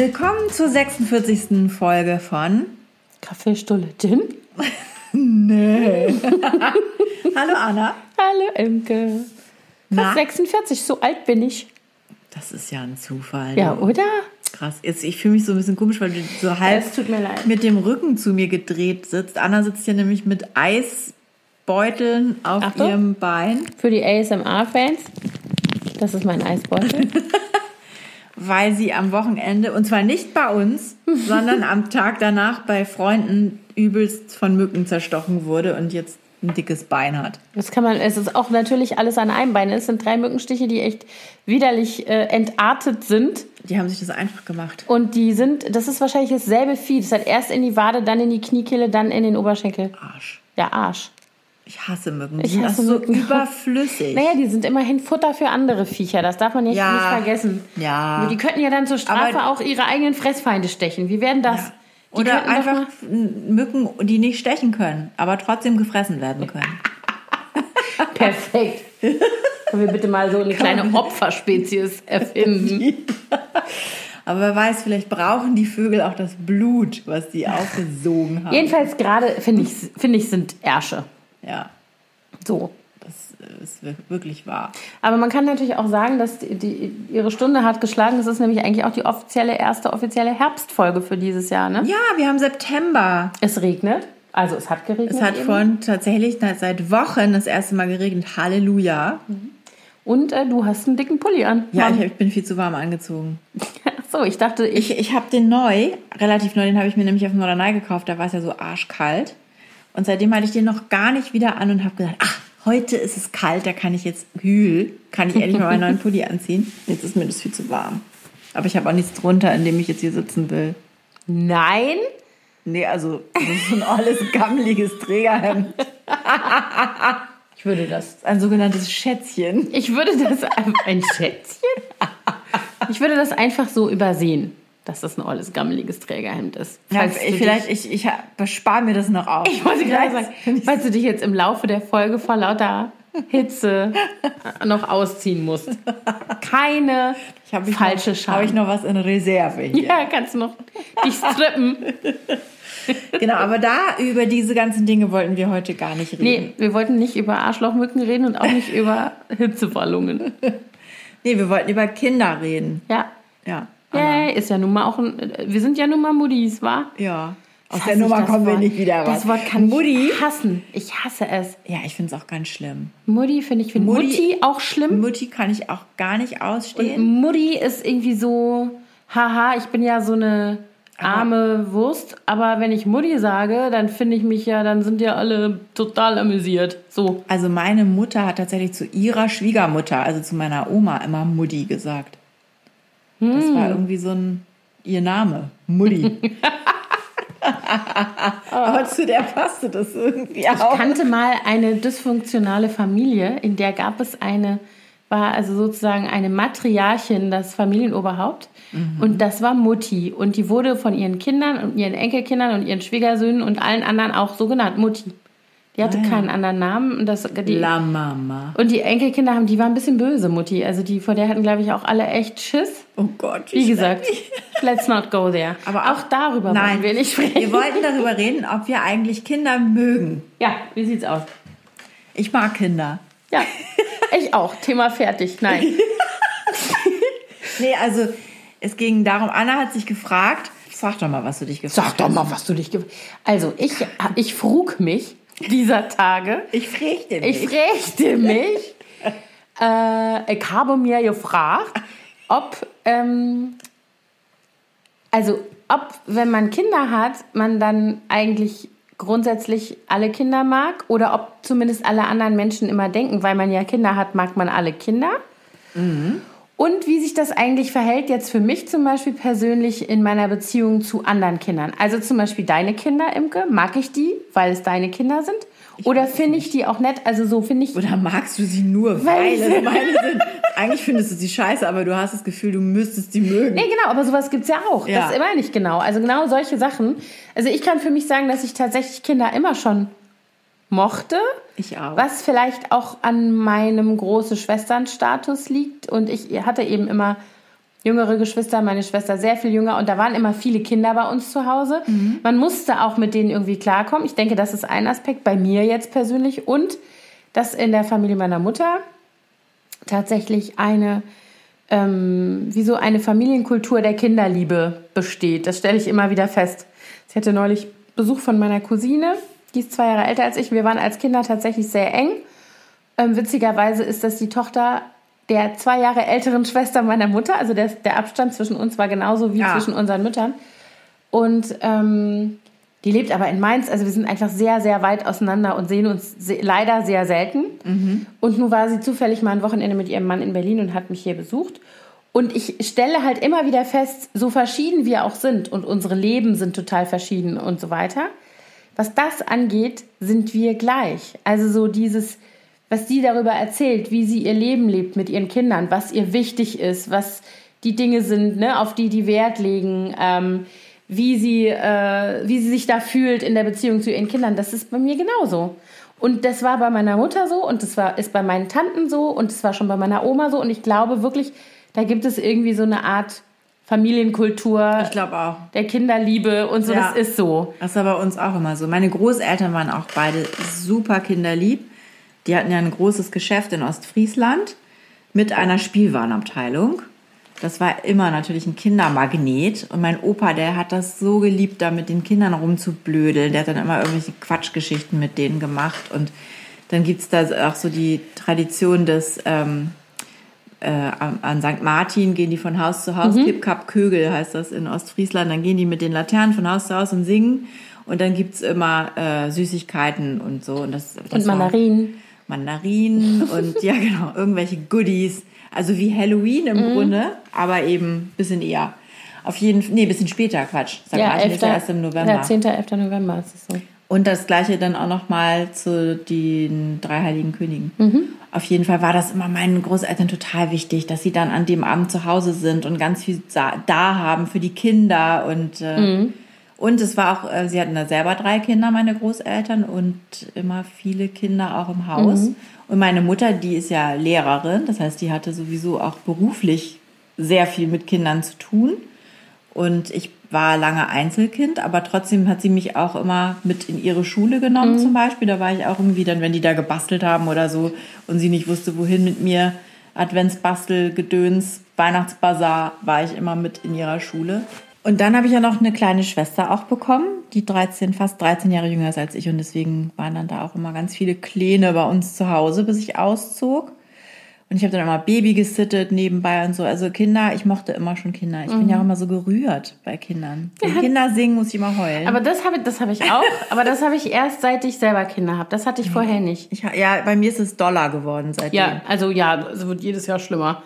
Willkommen zur 46. Folge von Kaffeestulle Gin. Nee. Hallo Anna. Hallo Imke. Fast 46, so alt bin ich. Das ist ja ein Zufall. Ja, du. oder? Krass. Jetzt, ich fühle mich so ein bisschen komisch, weil du so halb Es tut mir leid. mit dem Rücken zu mir gedreht sitzt. Anna sitzt hier nämlich mit Eisbeuteln auf Achtung. ihrem Bein, Für die ASMR-Fans, das ist mein Eisbeutel. weil sie am Wochenende, und zwar nicht bei uns, sondern am Tag danach bei Freunden übelst von Mücken zerstochen wurde und jetzt ein dickes Bein hat. Das kann man, es ist auch natürlich alles an einem Bein. Es sind drei Mückenstiche, die echt widerlich äh, entartet sind. Die haben sich das einfach gemacht. Und die sind, das ist wahrscheinlich dasselbe Vieh. Das hat erst in die Wade, dann in die Kniekehle, dann in den Oberschenkel. Arsch. Ja, Arsch. Ich hasse Mücken. Die Ich hasse so Mücken. überflüssig. Naja, die sind immerhin Futter für andere Viecher. Das darf man nicht, Ja. nicht vergessen. Ja. Die könnten ja dann zur Strafe Aber- auch ihre eigenen Fressfeinde stechen. Wie wären das? Die Oder einfach Mücken, die nicht stechen können, aber trotzdem gefressen werden können. Perfekt. Können wir bitte mal so eine kleine Opferspezies erfinden? Aber wer weiß, vielleicht brauchen die Vögel auch das Blut, was die aufgesogen haben. Jedenfalls gerade, finde ich, finde ich, sind Ärsche. Ja, So. das ist wirklich wahr. Aber man kann natürlich auch sagen, dass die, die, ihre Stunde hat geschlagen. Das ist nämlich eigentlich auch die offizielle, erste offizielle Herbstfolge für dieses Jahr. Ne? Ja, wir haben September. Es regnet. Also es hat geregnet. Es hat eben. von tatsächlich seit Wochen das erste Mal geregnet. Halleluja. Und äh, du hast einen dicken Pulli an. Ja, ich, ich bin viel zu warm angezogen. So, ich dachte, ich. Ich, ich habe den neu, relativ neu, den habe ich mir nämlich auf dem Norderney gekauft. Da war es ja so arschkalt. Und seitdem hatte ich den noch gar nicht wieder an und habe gesagt, ach, heute ist es kalt, da kann ich jetzt kühl, kann ich endlich mal meinen neuen Pulli anziehen. Jetzt ist mir das viel zu warm. Aber ich habe auch nichts drunter, in dem ich jetzt hier sitzen will. Nein? Nee, also das ist so ein alles gammeliges Trägerhemd. Ich würde das. Ein sogenanntes Schätzchen. Ich würde das. Ein Schätzchen? Ich würde das einfach so übersehen, dass das ein olles, gammeliges Trägerhemd ist. Ja, ich, vielleicht, ich, ich bespare mir das noch auf. Ich wollte gerade sagen, falls du dich jetzt im Laufe der Folge vor lauter Hitze noch ausziehen musst. Keine falsche Scham. Habe ich noch was in Reserve hier. ja, kannst du noch dich strippen. Genau, aber da über diese ganzen Dinge wollten wir heute gar nicht reden. Nee, wir wollten nicht über Arschlochmücken reden und auch nicht über Hitzewallungen. Nee, wir wollten über Kinder reden. Ja. Ja. Yay, ist ja nun mal auch ein. Wir sind ja nun mal Muddis, wa? Ja. Aus der Nummer kommen wir Wort. nicht wieder raus. Das Wort kann Mutti. ich hassen. Ich hasse es. Ja, ich finde es auch ganz schlimm. Mutti finde ich, find Mutti- Mutti auch schlimm. Mutti kann ich auch gar nicht Und ausstehen. Mutti ist irgendwie so, haha, ich bin ja so eine arme Wurst, aber wenn ich Mutti sage, dann finde ich mich ja, dann sind ja alle total amüsiert. So. Also meine Mutter hat tatsächlich zu ihrer Schwiegermutter, also zu meiner Oma, immer Mutti gesagt. Das Hm. war irgendwie so ein ihr Name. Mutti. Aber zu der passte das irgendwie Ich auch. kannte mal eine dysfunktionale Familie, in der gab es eine, war also sozusagen eine Matriarchin, das Familienoberhaupt. Mhm. Und das war Mutti. Und die wurde von ihren Kindern und ihren Enkelkindern und ihren Schwiegersöhnen und allen anderen auch so genannt, Mutti. Die hatte Ah, ja. keinen anderen Namen. Und, das, die, La Mama. und die Enkelkinder haben, die war ein bisschen böse, Mutti. Also die, vor der hatten, glaube ich, auch alle echt Schiss. Oh Gott. Wie gesagt, let's not go there. Aber auch, darüber Nein, wollen wir nicht sprechen. Wir wollten darüber reden, ob wir eigentlich Kinder mögen. ja, wie sieht's aus? Ich mag Kinder. Ja, ich auch. Thema fertig. Nein. Nee, also es ging darum, Anna hat sich gefragt, sag doch mal, was du dich gefragt Sag doch mal, was du dich. ge- Also, ich, ich frug mich dieser Tage. Ich fragte Ich fragte mich. Äh, ich habe mir gefragt, ob. Ähm, also, ob, wenn man Kinder hat, man dann eigentlich grundsätzlich alle Kinder mag oder ob zumindest alle anderen Menschen immer denken, weil man ja Kinder hat, mag man alle Kinder. Und wie sich das eigentlich verhält jetzt für mich zum Beispiel persönlich in meiner Beziehung zu anderen Kindern. Also zum Beispiel deine Kinder, Imke, mag ich die, weil es deine Kinder sind? Oder finde ich die auch nett? Also so finde ich. Oder magst du sie nur, Weil weil sie- es meine sind? Eigentlich findest du sie scheiße, aber du hast das Gefühl, du müsstest sie mögen. Nee, genau, aber sowas gibt's ja auch. Ja. Das meine ich genau. Also genau solche Sachen. Also ich kann für mich sagen, dass ich tatsächlich Kinder immer schon mochte. Ich auch. Was vielleicht auch an meinem große Schwestern-Status liegt. Und ich hatte eben immer jüngere Geschwister, meine Schwester sehr viel jünger und da waren immer viele Kinder bei uns zu Hause. Man musste auch mit denen irgendwie klarkommen. Ich denke, das ist ein Aspekt bei mir jetzt persönlich und dass in der Familie meiner Mutter tatsächlich eine ähm, wie so eine Familienkultur der Kinderliebe besteht. Das stelle ich immer wieder fest. Ich hatte neulich Besuch von meiner Cousine, die ist zwei Jahre älter als ich. Wir waren als Kinder tatsächlich sehr eng. Ähm, witzigerweise ist das die Tochter der zwei Jahre älteren Schwester meiner Mutter. Also der, der Abstand zwischen uns war genauso wie Ja. zwischen unseren Müttern. Und ähm, die lebt aber in Mainz. Also wir sind einfach sehr, sehr weit auseinander und sehen uns se leider sehr selten. Und nun war sie zufällig mal ein Wochenende mit ihrem Mann in Berlin und hat mich hier besucht. Und ich stelle halt immer wieder fest, so verschieden wir auch sind und unsere Leben sind total verschieden und so weiter. Was das angeht, sind wir gleich. Also so dieses, was sie darüber erzählt, wie sie ihr Leben lebt mit ihren Kindern, was ihr wichtig ist, was die Dinge sind, ne, auf die die Wert legen, ähm, wie sie, äh, wie sie sich da fühlt in der Beziehung zu ihren Kindern. Das ist bei mir genauso. Und das war bei meiner Mutter so und das war, ist bei meinen Tanten so und das war schon bei meiner Oma so. Und ich glaube wirklich, da gibt es irgendwie so eine Art Familienkultur Ich glaube auch. der Kinderliebe und so. Ja. Das ist so. Das war bei uns auch immer so. Meine Großeltern waren auch beide super kinderlieb. Die hatten ja ein großes Geschäft in Ostfriesland mit einer Spielwarenabteilung. Das war immer natürlich ein Kindermagnet. Und mein Opa, der hat das so geliebt, da mit den Kindern rumzublödeln. Der hat dann immer irgendwelche Quatschgeschichten mit denen gemacht. Und dann gibt's da auch so die Tradition des ähm, äh, an an St. Martin gehen die von Haus zu Haus, Kip Kap Kögel heißt das in Ostfriesland, dann gehen die mit den Laternen von Haus zu Haus und singen und dann gibt's immer äh, Süßigkeiten und so. Und, das, das Und Mandarinen. Mandarinen und ja genau, irgendwelche Goodies. Also wie Halloween im Mhm. Grunde, aber eben ein bisschen eher. Auf jeden Fall, nee, bisschen später, Quatsch. St. Ja, Martin 11. ist ja erst im November. Ja, 10. 11. November ist es so. Und das gleiche dann auch nochmal zu den drei heiligen Königen. Mhm. Auf jeden Fall war das immer meinen Großeltern total wichtig, dass sie dann an dem Abend zu Hause sind und ganz viel da haben für die Kinder. Und, äh, Mhm. und es war auch, äh, sie hatten da selber drei Kinder, meine Großeltern, und immer viele Kinder auch im Haus. Mhm. Und meine Mutter, die ist ja Lehrerin, das heißt, die hatte sowieso auch beruflich sehr viel mit Kindern zu tun. Und ich war lange Einzelkind, aber trotzdem hat sie mich auch immer mit in ihre Schule genommen zum Beispiel. Da war ich auch irgendwie dann, wenn die da gebastelt haben oder so und sie nicht wusste, wohin mit mir, Adventsbastel, Gedöns, Weihnachtsbazar, war ich immer mit in ihrer Schule. Und dann habe ich ja noch eine kleine Schwester auch bekommen, die 13, fast 13 Jahre jünger ist als ich und deswegen waren dann da auch immer ganz viele Kleine bei uns zu Hause, bis ich auszog. Und ich habe dann immer Baby gesittet nebenbei und so. Also Kinder, ich mochte immer schon Kinder. Ich bin ja auch immer so gerührt bei Kindern. Wenn Kinder singen, muss ich immer heulen. Aber das habe das habe ich auch. aber das habe ich erst seit ich selber Kinder habe. Das hatte ich vorher nicht. ich, ja, bei mir ist es Dollar geworden seitdem. Ja, also ja, es wird jedes Jahr schlimmer.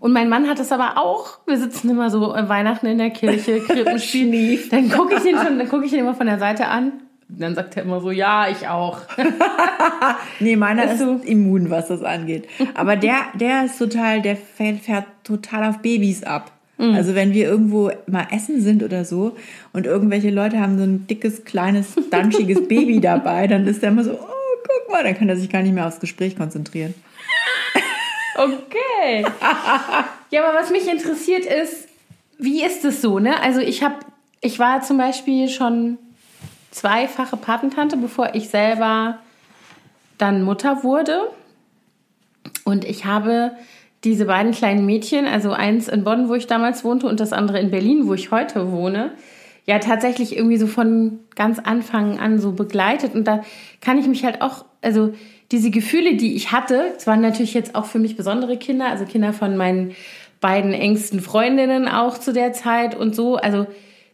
Und mein Mann hat es aber auch. Wir sitzen immer so Weihnachten in der Kirche, Krippenspiel. dann gucke ich ihn schon, dann gucke ich ihn immer von der Seite an. Dann sagt er immer so, ja, ich auch. Nee, meiner Ist ist so. immun, was das angeht. Aber der, der ist total, der fährt, fährt total auf Babys ab. Mhm. Also wenn wir irgendwo mal essen sind oder so und irgendwelche Leute haben so ein dickes, kleines, danschiges Baby dabei, dann ist der immer so, oh, guck mal, dann kann er sich gar nicht mehr aufs Gespräch konzentrieren. Okay. ja, aber was mich interessiert ist, wie ist es so, ne? Also ich habe, ich war zum Beispiel schon zweifache Patentante, bevor ich selber dann Mutter wurde. Und ich habe diese beiden kleinen Mädchen, also eins in Bonn, wo ich damals wohnte, und das andere in Berlin, wo ich heute wohne, ja tatsächlich irgendwie so von ganz Anfang an so begleitet. Und da kann ich mich halt auch, also diese Gefühle, die ich hatte, es waren natürlich jetzt auch für mich besondere Kinder, also Kinder von meinen beiden engsten Freundinnen auch zu der Zeit und so. Also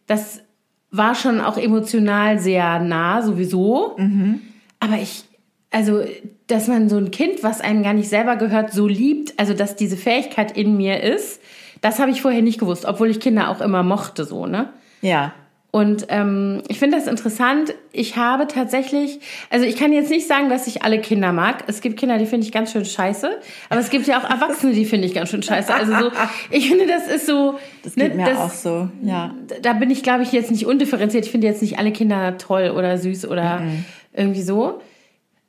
das war schon auch emotional sehr nah sowieso. Aber ich, also, dass man so ein Kind, was einem gar nicht selber gehört, so liebt, also dass diese Fähigkeit in mir ist, das habe ich vorher nicht gewusst, obwohl ich Kinder auch immer mochte, so, ne? Ja. Und ähm, ich finde das interessant. Ich habe tatsächlich, also ich kann jetzt nicht sagen, dass ich alle Kinder mag. Es gibt Kinder, die finde ich ganz schön scheiße, aber es gibt ja auch Erwachsene, die finde ich ganz schön scheiße. Also so, ich finde, das ist so. Das geht ne, mir das- auch so, ja. da bin ich, glaube ich, jetzt nicht undifferenziert. Ich finde jetzt nicht alle Kinder toll oder süß oder irgendwie so.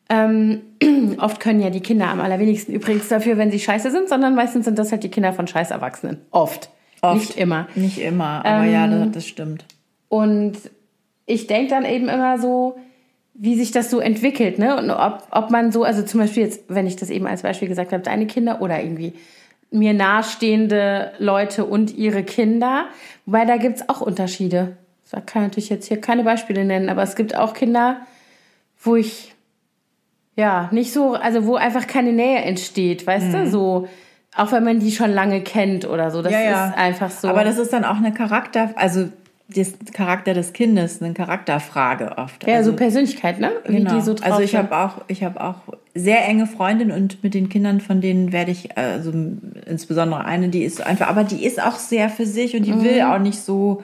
Ähm, oft können ja die Kinder am allerwenigsten übrigens dafür, wenn sie scheiße sind, sondern meistens sind das halt die Kinder von scheiß Erwachsenen. Oft. Oft. Nicht immer. Nicht immer, aber Ähm, ja, das, das stimmt. Und ich denke dann eben immer so, wie sich das so entwickelt, ne? Und ob, ob man so, also zum Beispiel jetzt, wenn ich das eben als Beispiel gesagt habe, deine Kinder oder irgendwie mir nahestehende Leute und ihre Kinder, wobei da gibt's auch Unterschiede. Ich kann natürlich jetzt hier keine Beispiele nennen, aber es gibt auch Kinder, wo ich ja nicht so, also wo einfach keine Nähe entsteht, weißt Mhm. du, so auch wenn man die schon lange kennt oder so, das Ja, ja. ist einfach so. Aber das ist dann auch eine Charakter, also das Charakter des Kindes, eine Charakterfrage oft. ja, also, so Persönlichkeit, ne? Wie Genau. die so drauf also ich habe auch, ich habe auch sehr enge Freundinnen und mit den Kindern von denen werde ich, also insbesondere eine, die ist einfach, aber die ist auch sehr für sich und die Mhm. will auch nicht so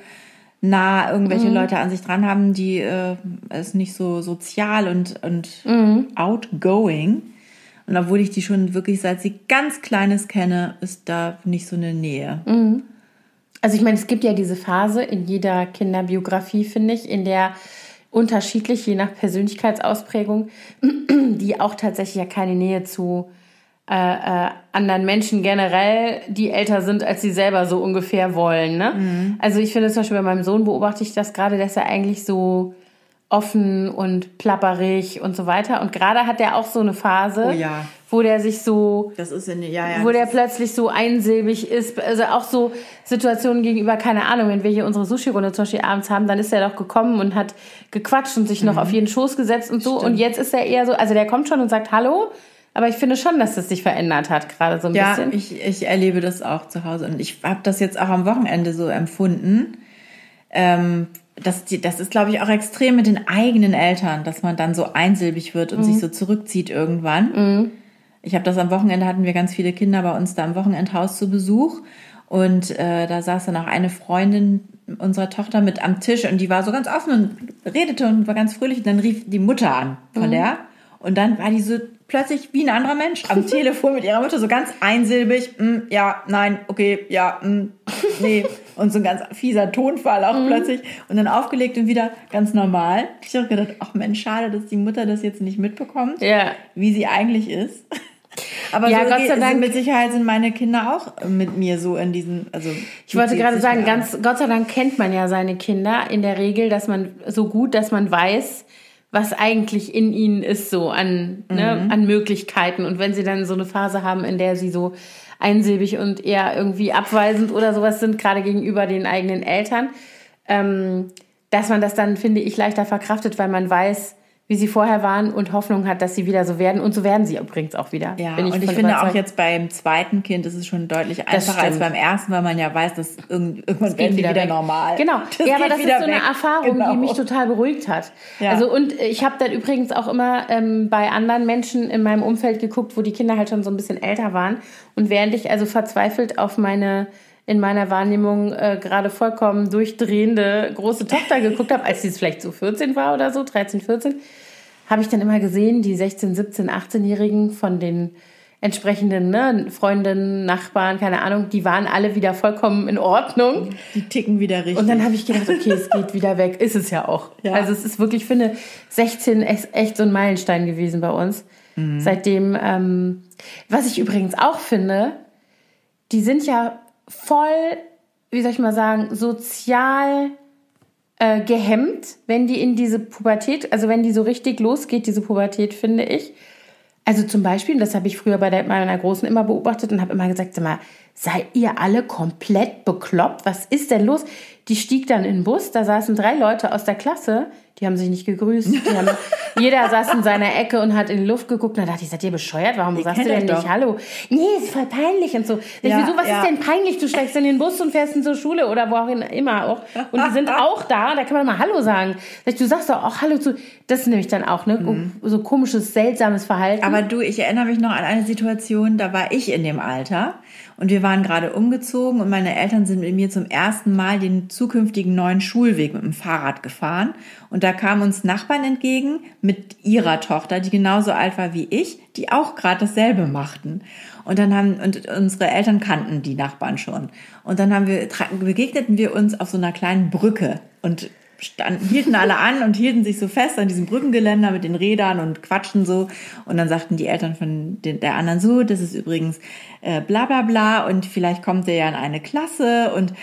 nah irgendwelche Leute an sich dran haben, die äh, ist nicht so sozial und, und Mhm. outgoing. Und obwohl ich die schon wirklich seit sie ganz kleines kenne, ist da nicht so eine Nähe. Mhm. Also ich meine, es gibt ja diese Phase in jeder Kinderbiografie, finde ich, in der unterschiedlich, je nach Persönlichkeitsausprägung, die auch tatsächlich ja keine Nähe zu äh, äh, anderen Menschen generell, die älter sind, als sie selber so ungefähr wollen. Ne? Also ich finde zum Beispiel bei meinem Sohn beobachte ich das gerade, dass er eigentlich so offen und plapperig und so weiter. Und gerade hat er auch so eine Phase, Oh ja. Wo der sich so Das ist in ja, ja. wo der plötzlich so einsilbig ist. Also auch so Situationen gegenüber, keine Ahnung, wenn wir hier unsere Sushi-Runde zum Beispiel abends haben, dann ist er doch gekommen und hat gequatscht und sich noch auf jeden Schoß gesetzt und so. Und jetzt ist er eher so, also der kommt schon und sagt Hallo, aber ich finde schon, dass das sich verändert hat, gerade so ein Ja, bisschen. ich, ich erlebe das auch zu Hause und ich habe das jetzt auch am Wochenende so empfunden. Ähm, das, das ist, glaube ich, auch extrem mit den eigenen Eltern, dass man dann so einsilbig wird und Mhm. sich so zurückzieht irgendwann. Ich habe das am Wochenende, hatten wir ganz viele Kinder bei uns da im Wochenendhaus zu Besuch und äh, da saß dann auch eine Freundin unserer Tochter mit am Tisch und die war so ganz offen und redete und war ganz fröhlich und dann rief die Mutter an Mhm. von der und dann war die so plötzlich wie ein anderer Mensch am Telefon mit ihrer Mutter so ganz einsilbig, mm, ja, nein, okay, ja, mm, nee und so ein ganz fieser Tonfall Mhm. auch plötzlich und dann aufgelegt und wieder ganz normal. Ich habe gedacht, ach Mensch, schade, dass die Mutter das jetzt nicht mitbekommt, Ja. wie sie eigentlich ist. Aber Ja, so Gott sei Dank. mit Sicherheit sind meine Kinder auch mit mir so in diesen, also Ich wollte gerade sagen, ganz Gott sei Dank kennt man ja seine Kinder in der Regel, dass man so gut, dass man weiß, was eigentlich in ihnen ist, so an, ne, an Möglichkeiten. Und wenn sie dann so eine Phase haben, in der sie so einsilbig und eher irgendwie abweisend oder sowas sind, gerade gegenüber den eigenen Eltern, ähm, dass man das dann, finde ich, leichter verkraftet, weil man weiß, wie sie vorher waren und Hoffnung hat, dass sie wieder so werden. Und so werden sie übrigens auch wieder. Ja, bin und ich finde auch überzeugt. jetzt beim zweiten Kind ist es schon deutlich einfacher als beim ersten, weil man ja weiß, dass irgend- irgendwann geht werden wieder weg. normal. Genau. Das ja, aber das ist wieder so eine weg. Erfahrung, Genau. die mich total beruhigt hat. Ja. Also und ich habe dann übrigens auch immer ähm, bei anderen Menschen in meinem Umfeld geguckt, wo die Kinder halt schon so ein bisschen älter waren. Und während ich also verzweifelt auf meine in meiner Wahrnehmung äh, gerade vollkommen durchdrehende große Tochter geguckt habe, als sie es vielleicht so 14 war oder so, 13, 14, habe ich dann immer gesehen, die 16, 17, 18-Jährigen von den entsprechenden ne, Freundinnen, Nachbarn, keine Ahnung, die waren alle wieder vollkommen in Ordnung. Die ticken wieder richtig. Und dann habe ich gedacht, okay, es geht wieder weg. Ist es ja auch. Ja. Also es ist wirklich, ich finde, 16 ist echt so ein Meilenstein gewesen bei uns. Seitdem, ähm, was ich übrigens auch finde, die sind ja voll, wie soll ich mal sagen, sozial äh, gehemmt, wenn die in diese Pubertät, also wenn die so richtig losgeht, diese Pubertät, finde ich. Also zum Beispiel, das habe ich früher bei meiner Großen immer beobachtet und habe immer gesagt, sag mal, seid ihr alle komplett bekloppt? Was ist denn los? Die stieg dann in den Bus, da saßen drei Leute aus der Klasse, die haben sich nicht gegrüßt. Haben, jeder saß in seiner Ecke und hat in die Luft geguckt. Da dachte ich, seid ihr bescheuert? Warum sagst du denn nicht doch. Hallo? Nee, ist voll peinlich und so. Sag ich, Ja, wieso, was ja. ist denn peinlich? Du steigst in den Bus und fährst in zur Schule oder wo auch immer auch. Und die sind auch da, da kann man mal Hallo sagen. Sag ich, du sagst doch auch Hallo zu. Das ist nämlich dann auch, ne? So komisches, seltsames Verhalten. Aber du, ich erinnere mich noch an eine Situation, da war ich in dem Alter und wir waren gerade umgezogen und meine Eltern sind mit mir zum ersten Mal den zukünftigen neuen Schulweg mit dem Fahrrad gefahren und da kamen uns Nachbarn entgegen mit ihrer Tochter, die genauso alt war wie ich, die auch gerade dasselbe machten. Und dann haben, und unsere Eltern kannten die Nachbarn schon. Und dann haben wir, begegneten wir uns auf so einer kleinen Brücke und standen, hielten alle an und hielten sich so fest an diesem Brückengeländer mit den Rädern und quatschten so. Und dann sagten die Eltern von den, der anderen so, das ist übrigens äh, bla bla bla und vielleicht kommt er ja in eine Klasse und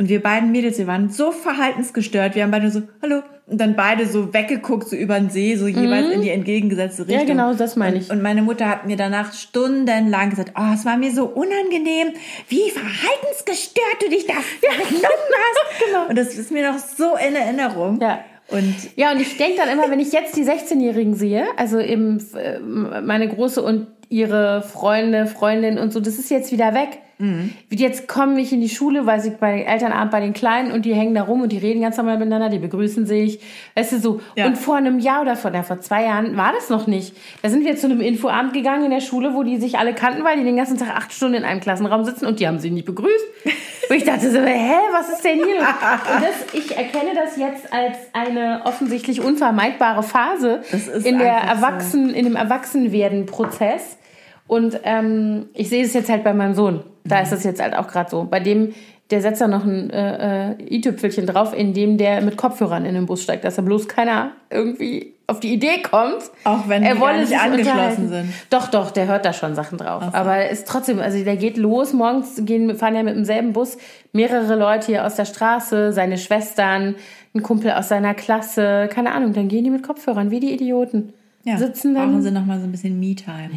und wir beiden Mädels, wir waren so verhaltensgestört. Wir haben beide so, hallo. Und dann beide so weggeguckt, so über den See, so jeweils mhm. in die entgegengesetzte Richtung. Ja, genau, das meine ich. Und, und meine Mutter hat mir danach stundenlang gesagt, oh, es war mir so unangenehm, wie verhaltensgestört du dich da ja. genommen hast. genau. Und das ist mir noch so in Erinnerung. Ja. Und ja, und ich denke dann immer, wenn ich jetzt die 16-Jährigen sehe, also eben äh, meine Große und ihre Freunde, Freundin und so, das ist jetzt wieder weg. Mhm. Jetzt komme ich in die Schule, weil sie bei Elternabend bei den Kleinen und die hängen da rum und die reden ganz normal miteinander, die begrüßen sich. Weißt du so. Ja. Und vor einem Jahr oder vor, ja, vor zwei Jahren war das noch nicht. Da sind wir zu einem Infoabend gegangen in der Schule, wo die sich alle kannten, weil die den ganzen Tag acht Stunden in einem Klassenraum sitzen und die haben sie nicht begrüßt. und ich dachte so, hä, was ist denn hier los? Und das, ich erkenne das jetzt als eine offensichtlich unvermeidbare Phase in der Erwachsen, so. in dem Erwachsenwerden-Prozess. Und ähm, ich sehe es jetzt halt bei meinem Sohn. Da mhm. ist es jetzt halt auch gerade so. Bei dem, der setzt da noch ein äh, äh, i-Tüpfelchen drauf, in dem der mit Kopfhörern in den Bus steigt, dass da bloß keiner irgendwie auf die Idee kommt. Auch wenn er die nicht angeschlossen sind. Doch, doch, der hört da schon Sachen drauf. So. Aber ist trotzdem, also der geht los, morgens gehen, fahren ja mit demselben Bus mehrere Leute hier aus der Straße, seine Schwestern, ein Kumpel aus seiner Klasse, keine Ahnung, dann gehen die mit Kopfhörern, wie die Idioten. Ja, sitzen dann. Brauchen sie nochmal so ein bisschen Me-Time.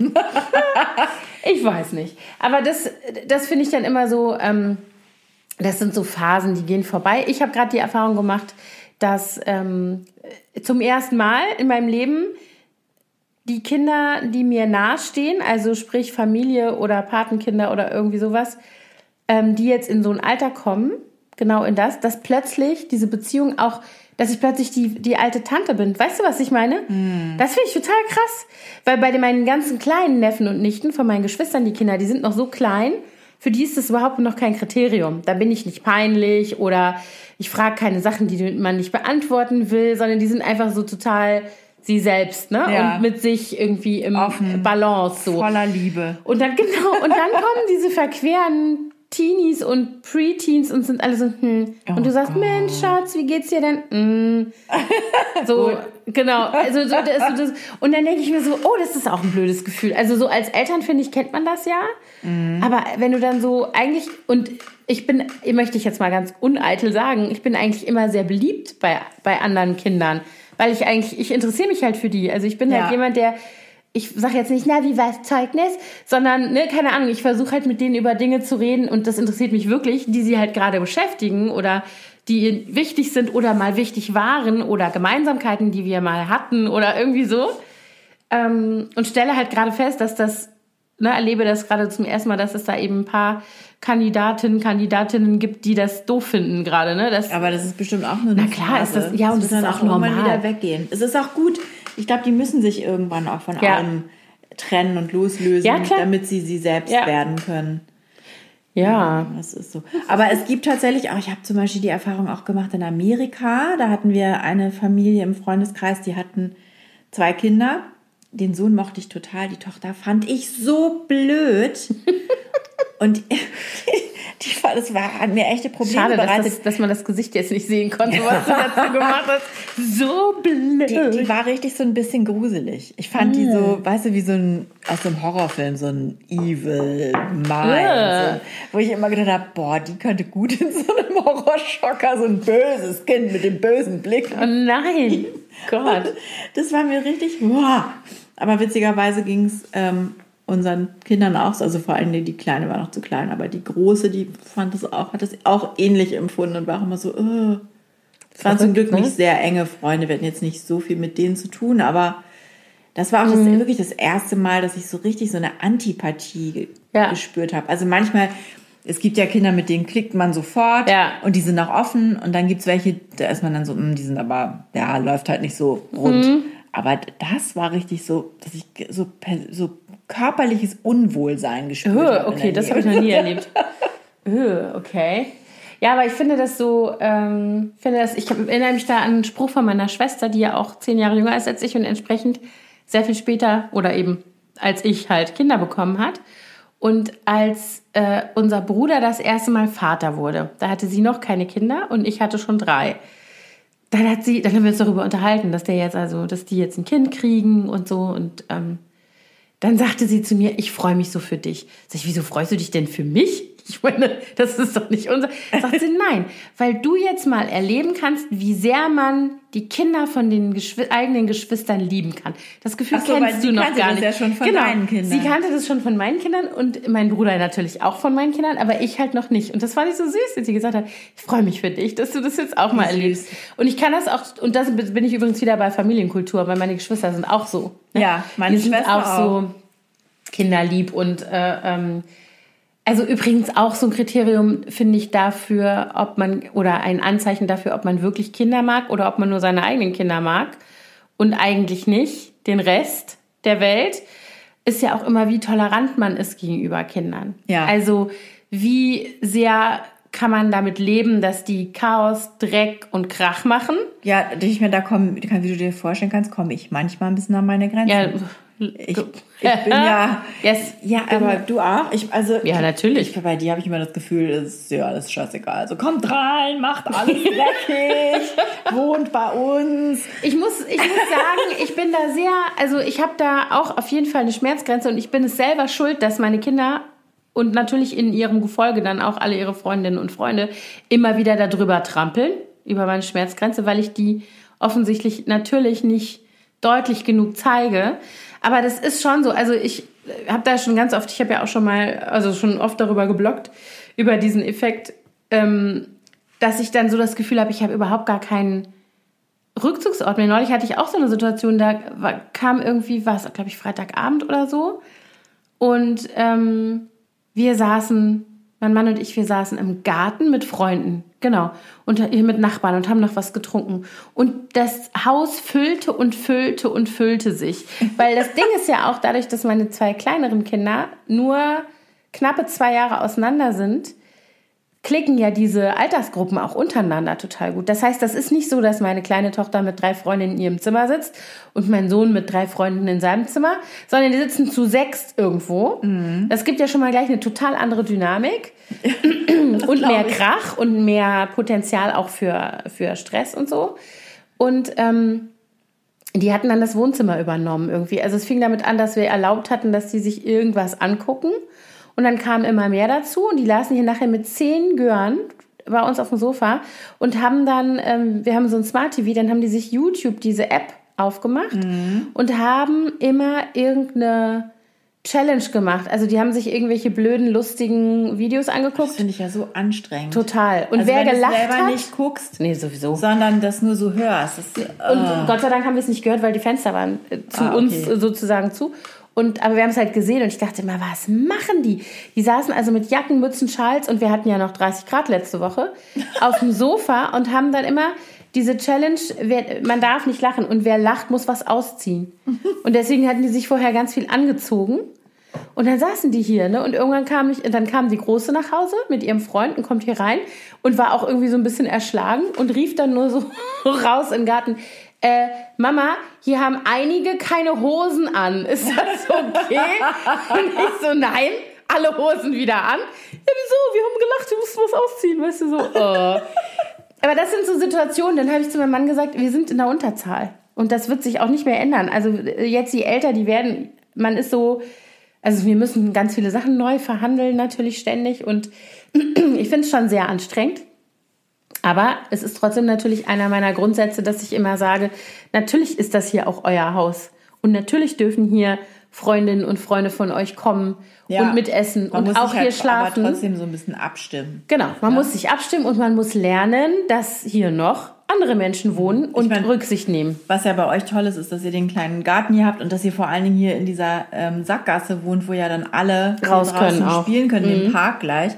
ich weiß nicht. Aber das, das finde ich dann immer so, ähm, das sind so Phasen, die gehen vorbei. Ich habe gerade die Erfahrung gemacht, dass ähm, zum ersten Mal in meinem Leben die Kinder, die mir nahestehen, also sprich Familie oder Patenkinder oder irgendwie sowas, ähm, die jetzt in so ein Alter kommen, genau in das, dass plötzlich diese Beziehung auch dass ich plötzlich die, die alte Tante bin. Weißt du, was ich meine? Mm. Das finde ich total krass. Weil bei meinen ganzen kleinen Neffen und Nichten von meinen Geschwistern, die Kinder, die sind noch so klein, für die ist das überhaupt noch kein Kriterium. Da bin ich nicht peinlich oder ich frage keine Sachen, die man nicht beantworten will, sondern die sind einfach so total sie selbst, ne? Ja. Und mit sich irgendwie im Offen, Balance so. Voller Liebe. Und dann genau, und dann kommen diese verqueren Teenies und Preteens und sind alle so, hm. Oh und du sagst, Gott. Mensch, Schatz, wie geht's dir denn? Mm. So, genau. Also, so, das, das, und dann denke ich mir so, oh, das ist auch ein blödes Gefühl. Also, so als Eltern, finde ich, kennt man das ja. Mhm. Aber wenn du dann so eigentlich, und ich bin, möchte ich jetzt mal ganz uneitel sagen, ich bin eigentlich immer sehr beliebt bei, bei anderen Kindern. Weil ich eigentlich, ich interessiere mich halt für die. Also, ich bin halt ja. halt jemand, der, ich sage jetzt nicht, na, wie war das Zeugnis, sondern, ne, keine Ahnung, ich versuche halt mit denen über Dinge zu reden und das interessiert mich wirklich, die sie halt gerade beschäftigen oder die wichtig sind oder mal wichtig waren oder Gemeinsamkeiten, die wir mal hatten oder irgendwie so. Ähm, und stelle halt gerade fest, dass das, ne, erlebe das gerade zum ersten Mal, dass es da eben ein paar Kandidatinnen, Kandidatinnen gibt, die das doof finden gerade, ne? Das, Aber das ist bestimmt auch nur eine Na klar, Phase. ist das, ja, und das, das ist auch normal. wieder weggehen. Es ist auch gut, ich glaube, die müssen sich irgendwann auch von ja. allem trennen und loslösen, ja, damit sie sie selbst ja. werden können. Ja. Das ist so. Aber es gibt tatsächlich auch, ich habe zum Beispiel die Erfahrung auch gemacht in Amerika. Da hatten wir eine Familie im Freundeskreis, die hatten zwei Kinder. Den Sohn mochte ich total, die Tochter fand ich so blöd. und die, das war, hat mir echte Probleme Schade, bereitet. Dass, das, dass man das Gesicht jetzt nicht sehen konnte, was du dazu gemacht hast. So blöd. Die, die, war richtig so ein bisschen gruselig. Ich fand mm. die so, weißt du, wie so ein, aus einem Horrorfilm, so ein Evil Mind. So, wo ich immer gedacht habe, boah, die könnte gut in so einem Horrorschocker, so ein böses Kind mit dem bösen Blick. Oh nein, Gott. Das war mir richtig, boah. Aber witzigerweise ging es ähm, unseren Kindern auch, also vor allem die, die Kleine war noch zu klein, aber die Große, die fand das auch, hat das auch ähnlich empfunden und war auch immer so, oh. Es waren zum Glück ne? nicht sehr enge Freunde, wir hatten jetzt nicht so viel mit denen zu tun, aber das war auch mhm. das, wirklich das erste Mal, dass ich so richtig so eine Antipathie ja. gespürt habe. Also manchmal, es gibt ja Kinder, mit denen klickt man sofort ja. und die sind auch offen und dann gibt es welche, da ist man dann so, hm, die sind aber, ja, läuft halt nicht so rund. Mhm. Aber das war richtig so, dass ich so, so körperliches Unwohlsein gespürt öh, habe. Okay, das habe ich noch nie erlebt. öh, okay. Ja, aber ich finde das so, ähm, finde das, ich erinnere mich da an einen Spruch von meiner Schwester, die ja auch zehn Jahre jünger ist als ich und entsprechend sehr viel später oder eben als ich halt Kinder bekommen hat. Und als äh, unser Bruder das erste Mal Vater wurde, da hatte sie noch keine Kinder und ich hatte schon drei. dann hat sie, dann haben wir uns darüber unterhalten, dass der jetzt also, dass die jetzt ein Kind kriegen und so und ähm, dann sagte sie zu mir, ich freue mich so für dich. Sag ich, wieso freust du dich denn für mich? Ich meine, das ist doch nicht unser. Sagt sie, nein, weil du jetzt mal erleben kannst, wie sehr man die Kinder von den Geschw eigenen Geschwistern lieben kann. Das Gefühl so, kennst sie du noch gar das nicht. ja schon von genau. Sie kannte das schon von meinen Kindern und mein Bruder natürlich auch von meinen Kindern, aber ich halt noch nicht. Und das fand ich so süß, dass sie gesagt hat, ich freue mich für dich, dass du das jetzt auch mal süß. erlebst. Und ich kann das auch, und das bin ich übrigens wieder bei Familienkultur, weil meine Geschwister sind auch so. ne? Ja, meine Die sind Schwester auch so kinderlieb und äh, ähm, also übrigens auch so ein Kriterium finde ich dafür, ob man oder ein Anzeichen dafür, ob man wirklich Kinder mag oder ob man nur seine eigenen Kinder mag und eigentlich nicht den Rest der Welt, ist ja auch immer, wie tolerant man ist gegenüber Kindern. Ja. Also wie sehr kann man damit leben, dass die Chaos, Dreck und Krach machen? Ja, ich mir da kommen, wie du dir vorstellen kannst, komme ich manchmal ein bisschen an meine Grenzen. Ja, ich, ich bin ja. Yes. Ja, aber du auch. Ich, also, Ja, natürlich. Ich, bei dir habe ich immer das Gefühl, es ist ja alles scheißegal. Also kommt rein, macht alles dreckig, wohnt bei uns. Ich muss, ich muss sagen, ich bin da sehr, also ich habe da auch auf jeden Fall eine Schmerzgrenze und ich bin es selber schuld, dass meine Kinder und natürlich in ihrem Gefolge dann auch alle ihre Freundinnen und Freunde immer wieder darüber trampeln, über meine Schmerzgrenze, weil ich die offensichtlich natürlich nicht deutlich genug zeige. Aber das ist schon so, also ich habe da schon ganz oft, ich habe ja auch schon mal, also schon oft darüber geblockt, über diesen Effekt, ähm, dass ich dann so das Gefühl habe, ich habe überhaupt gar keinen Rückzugsort mehr. Neulich hatte ich auch so eine Situation, da war, kam irgendwie was, glaube ich, Freitagabend oder so. Und ähm, wir saßen, mein Mann und ich, wir saßen im Garten mit Freunden, genau, und hier mit Nachbarn und haben noch was getrunken. Und das Haus füllte und füllte und füllte sich. Weil das Ding ist ja auch dadurch, dass meine zwei kleineren Kinder nur knappe zwei Jahre auseinander sind, klicken ja diese Altersgruppen auch untereinander total gut. Das heißt, das ist nicht so, dass meine kleine Tochter mit drei Freundinnen in ihrem Zimmer sitzt und mein Sohn mit drei Freunden in seinem Zimmer, sondern die sitzen zu sechs irgendwo. Das gibt ja schon mal gleich eine total andere Dynamik und mehr ich. Krach und mehr Potenzial auch für, für Stress und so. Und ähm, die hatten dann das Wohnzimmer übernommen irgendwie. Also es fing damit an, dass wir erlaubt hatten, dass die sich irgendwas angucken. Und dann kam immer mehr dazu und die lasen hier nachher mit zehn Gören bei uns auf dem Sofa und haben dann, ähm, wir haben so ein Smart TV, dann haben die sich YouTube, diese App, aufgemacht und haben immer irgendeine Challenge gemacht. Also die haben sich irgendwelche blöden, lustigen Videos Das angeguckt. finde ich ja so anstrengend. Total. Und Also wer wenn gelacht selber hat, nicht guckst, nee, sowieso. sondern das nur so hörst. Das, Und oh. Gott sei Dank haben wir es nicht gehört, weil die Fenster waren äh, zu Ah, okay. uns äh, sozusagen zu. Und, aber wir haben es halt gesehen und ich dachte immer, was machen die? Die saßen also mit Jacken, Mützen, Schals und wir hatten ja noch 30 Grad letzte Woche auf dem Sofa und haben dann immer diese Challenge, wer, man darf nicht lachen und wer lacht, muss was ausziehen. Und deswegen hatten die sich vorher ganz viel angezogen. Und dann saßen die hier, ne? Und irgendwann kam ich, dann kam die Große nach Hause mit ihrem Freund und kommt hier rein und war auch irgendwie so ein bisschen erschlagen und rief dann nur so raus den Garten. Äh, Mama, hier haben einige keine Hosen an. Ist das okay? und ich so, nein, alle Hosen wieder an. Ja, wieso? Wir haben gelacht, du musst was ausziehen, weißt du so. Oh. Aber das sind so Situationen, dann habe ich zu meinem Mann gesagt, wir sind in der Unterzahl. Und das wird sich auch nicht mehr ändern. Also äh, jetzt die älter, die werden, man ist so, also wir müssen ganz viele Sachen neu verhandeln, natürlich ständig. Und ich finde es schon sehr anstrengend. Aber es ist trotzdem natürlich einer meiner Grundsätze, dass ich immer sage, natürlich ist das hier auch euer Haus. Und natürlich dürfen hier Freundinnen und Freunde von euch kommen Ja. und mitessen und auch hier halt schlafen. Aber trotzdem so ein bisschen abstimmen. Genau, man muss sich abstimmen und man muss lernen, dass hier noch andere Menschen wohnen und mein- Rücksicht nehmen. Was ja bei euch toll ist, ist, dass ihr den kleinen Garten hier habt und dass ihr vor allen Dingen hier in dieser ähm, Sackgasse wohnt, wo ja dann alle Raus können auch. Mhm. spielen können, im Park gleich.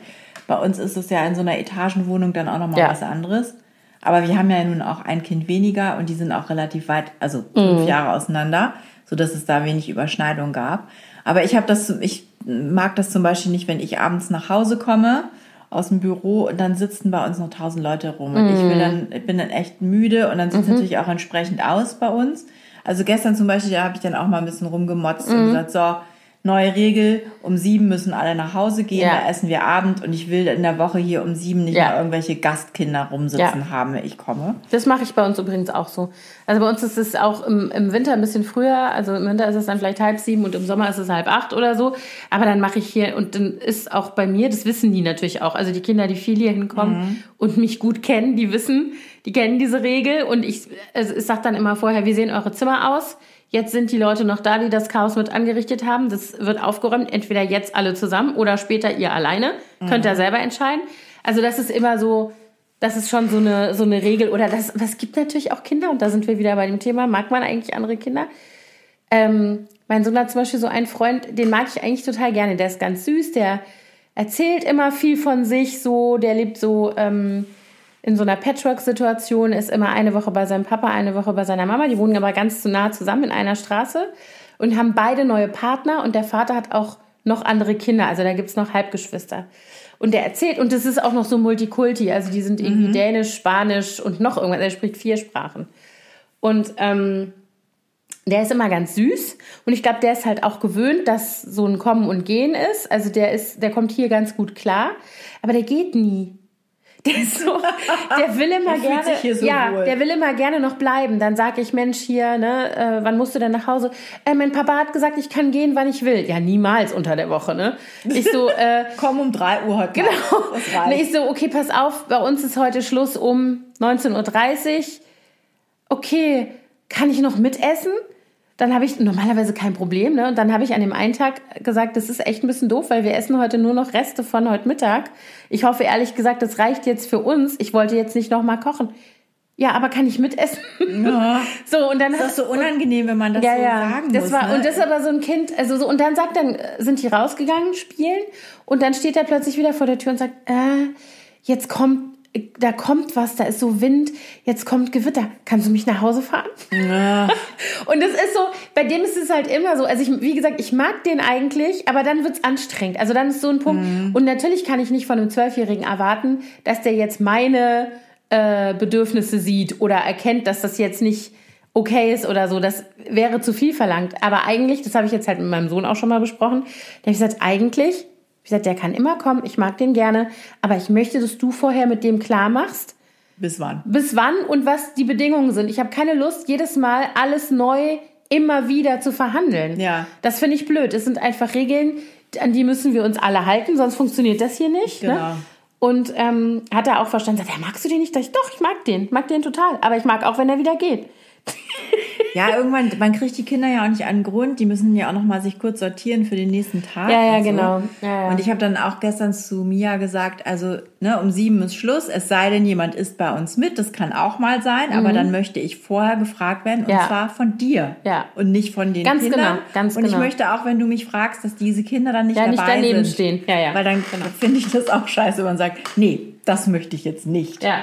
Bei uns ist es ja in so einer Etagenwohnung dann auch nochmal Ja. was anderes. Aber wir haben ja nun auch ein Kind weniger und die sind auch relativ weit, also Mhm. fünf Jahre auseinander, so dass es da wenig Überschneidung gab. Aber ich habe das, ich mag das zum Beispiel nicht, wenn ich abends nach Hause komme aus dem Büro und dann sitzen bei uns noch tausend Leute rum und ich will dann, ich bin dann echt müde und dann sieht es natürlich auch entsprechend aus bei uns. Also gestern zum Beispiel, da habe ich dann auch mal ein bisschen rumgemotzt und gesagt, so, neue Regel, um sieben müssen alle nach Hause gehen, Ja. da essen wir Abend und ich will in der Woche hier um sieben nicht Ja. mehr irgendwelche Gastkinder rumsitzen Ja. haben, wenn ich komme. Das mache ich bei uns übrigens auch so. Also bei uns ist es auch im, im Winter ein bisschen früher. Also im Winter ist es dann vielleicht halb sieben und im Sommer ist es halb acht oder so. Aber dann mache ich hier und dann ist auch bei mir, das wissen die natürlich auch. Also die Kinder, die viel hier hinkommen und mich gut kennen, die wissen, die kennen diese Regel. Und ich, also ich sage dann immer vorher, wie sehen eure Zimmer aus? Jetzt sind die Leute noch da, die das Chaos mit angerichtet haben. Das wird aufgeräumt. Entweder jetzt alle zusammen oder später ihr alleine. Könnt ihr selber entscheiden. Also das ist immer so, das ist schon so eine, so eine Regel. Oder das, es gibt natürlich auch Kinder, und da sind wir wieder bei dem Thema, mag man eigentlich andere Kinder? Ähm, mein Sohn hat zum Beispiel so einen Freund, den mag ich eigentlich total gerne. Der ist ganz süß, der erzählt immer viel von sich, so, der lebt so ähm, in so einer Patchwork-Situation, ist immer eine Woche bei seinem Papa, eine Woche bei seiner Mama. Die wohnen aber ganz zu nah zusammen in einer Straße und haben beide neue Partner und der Vater hat auch noch andere Kinder, also da gibt's noch Halbgeschwister. Und der erzählt, und das ist auch noch so Multikulti, also die sind irgendwie Dänisch, Spanisch und noch irgendwas, er spricht vier Sprachen. Und ähm, der ist immer ganz süß und ich glaube, der ist halt auch gewöhnt, dass so ein Kommen und Gehen ist. Also der ist, der kommt hier ganz gut klar, aber der geht nie. Der ist so, der will immer Der gerne, so ja, wohl. der will immer gerne noch bleiben. Dann sage ich, Mensch, hier, ne, äh, wann musst du denn nach Hause? Äh, mein Papa hat gesagt, ich kann gehen, wann ich will. Ja, niemals unter der Woche, ne? Ich so, äh, Komm um drei Uhr heute. Genau. Reicht. ich so, okay, pass auf, bei uns ist heute Schluss um 19.30 Uhr. Okay, kann ich noch mitessen? Dann habe ich normalerweise kein Problem, ne? Und dann habe ich an dem einen Tag gesagt, das ist echt ein bisschen doof, weil wir essen heute nur noch Reste von heute Mittag. Ich hoffe ehrlich gesagt, das reicht jetzt für uns. Ich wollte jetzt nicht noch mal kochen. Ja, aber kann ich mitessen? Ja. So und dann Das ist so unangenehm, wenn man das ja, so ja. sagen das muss. war ne? und das ist aber so ein Kind, also so und dann sagt dann sind die rausgegangen spielen und dann steht er plötzlich wieder vor der Tür und sagt, äh, jetzt kommt da kommt was, da ist so Wind, jetzt kommt Gewitter. Kannst du mich nach Hause fahren? Ja. Und das ist so, bei dem ist es halt immer so. Also ich, wie gesagt, ich mag den eigentlich, aber dann wird's anstrengend. Also dann ist so ein Punkt. Mhm. Und natürlich kann ich nicht von einem Zwölfjährigen erwarten, dass der jetzt meine äh, Bedürfnisse sieht oder erkennt, dass das jetzt nicht okay ist oder so. Das wäre zu viel verlangt. Aber eigentlich, das habe ich jetzt halt mit meinem Sohn auch schon mal besprochen, da habe ich gesagt, eigentlich, wie gesagt, der kann immer kommen, ich mag den gerne, aber ich möchte, dass du vorher mit dem klar machst, Bis wann? bis wann und was die Bedingungen sind. Ich habe keine Lust, jedes Mal alles neu immer wieder zu verhandeln. Ja. Das finde ich blöd. Es sind einfach Regeln, an die müssen wir uns alle halten, sonst funktioniert das hier nicht. Genau. Ne? Und ähm, hat er auch verstanden, sagt, ja, magst du den nicht? Ich, doch, ich mag den, mag den total. Aber ich mag auch, wenn er wieder geht. Ja, irgendwann, man kriegt die Kinder ja auch nicht an Grund. Die müssen ja auch noch mal sich kurz sortieren für den nächsten Tag. Ja, ja, und so. genau. Ja, ja. Und ich habe dann auch gestern zu Mia gesagt, also ne, um sieben ist Schluss. Es sei denn, jemand ist bei uns mit. Das kann auch mal sein. Aber dann möchte ich vorher gefragt werden. Und Mhm. Ja. zwar von dir. Ja. Und nicht von den Ganz Kindern. genau, ganz und ich genau. möchte auch, wenn du mich fragst, dass diese Kinder dann nicht Ja, dabei nicht daneben sind. stehen. Ja, ja. Weil dann finde ich das auch scheiße, wenn man sagt, nee, das möchte ich jetzt nicht. Ja.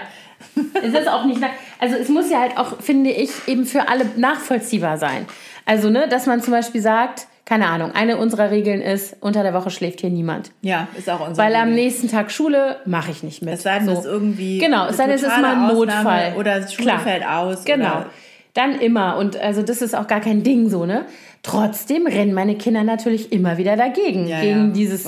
Es ist auch nicht, also es muss ja halt auch, finde ich, eben für alle nachvollziehbar sein. Also, ne, dass man zum Beispiel sagt, keine Ahnung, eine unserer Regeln ist, unter der Woche schläft hier niemand. Ja, ist auch unser Weil am Regel. nächsten Tag Schule mache ich nicht mit. Es sei denn, So. es ist irgendwie. Genau, es sei denn, es ist mal ein Notfall. Oder Schule Klar. fällt aus. Genau. Dann immer. Und also das ist auch gar kein Ding so, ne? Trotzdem rennen meine Kinder natürlich immer wieder dagegen. Ja, gegen ja. dieses,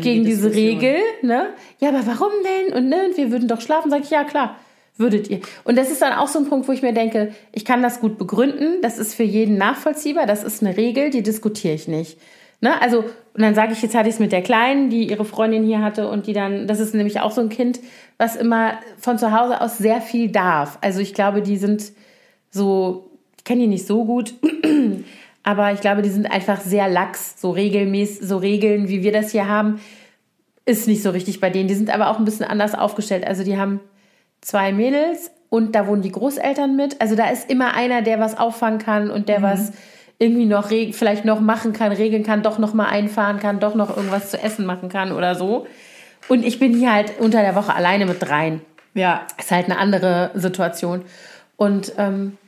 gegen diese. Regel, ne? Ja, aber warum denn? Und ne, wir würden doch schlafen, sag ich, ja klar. Würdet ihr. Und das ist dann auch so ein Punkt, wo ich mir denke, ich kann das gut begründen, das ist für jeden nachvollziehbar, das ist eine Regel, die diskutiere ich nicht. Ne? Also, und dann sage ich, jetzt hatte ich es mit der Kleinen, die ihre Freundin hier hatte und die dann, das ist nämlich auch so ein Kind, was immer von zu Hause aus sehr viel darf. Also ich glaube, die sind so, ich kenne die nicht so gut, aber ich glaube, die sind einfach sehr lax, so regelmäßig, so Regeln, wie wir das hier haben, ist nicht so richtig bei denen. Die sind aber auch ein bisschen anders aufgestellt. Also die haben zwei Mädels und da wohnen die Großeltern mit. Also da ist immer einer, der was auffangen kann und der was irgendwie noch vielleicht noch machen kann, regeln kann, doch noch mal einfahren kann, doch noch irgendwas zu essen machen kann oder so. Und ich bin hier halt unter der Woche alleine mit dreien. ja. Ist halt eine andere Situation. Und ähm,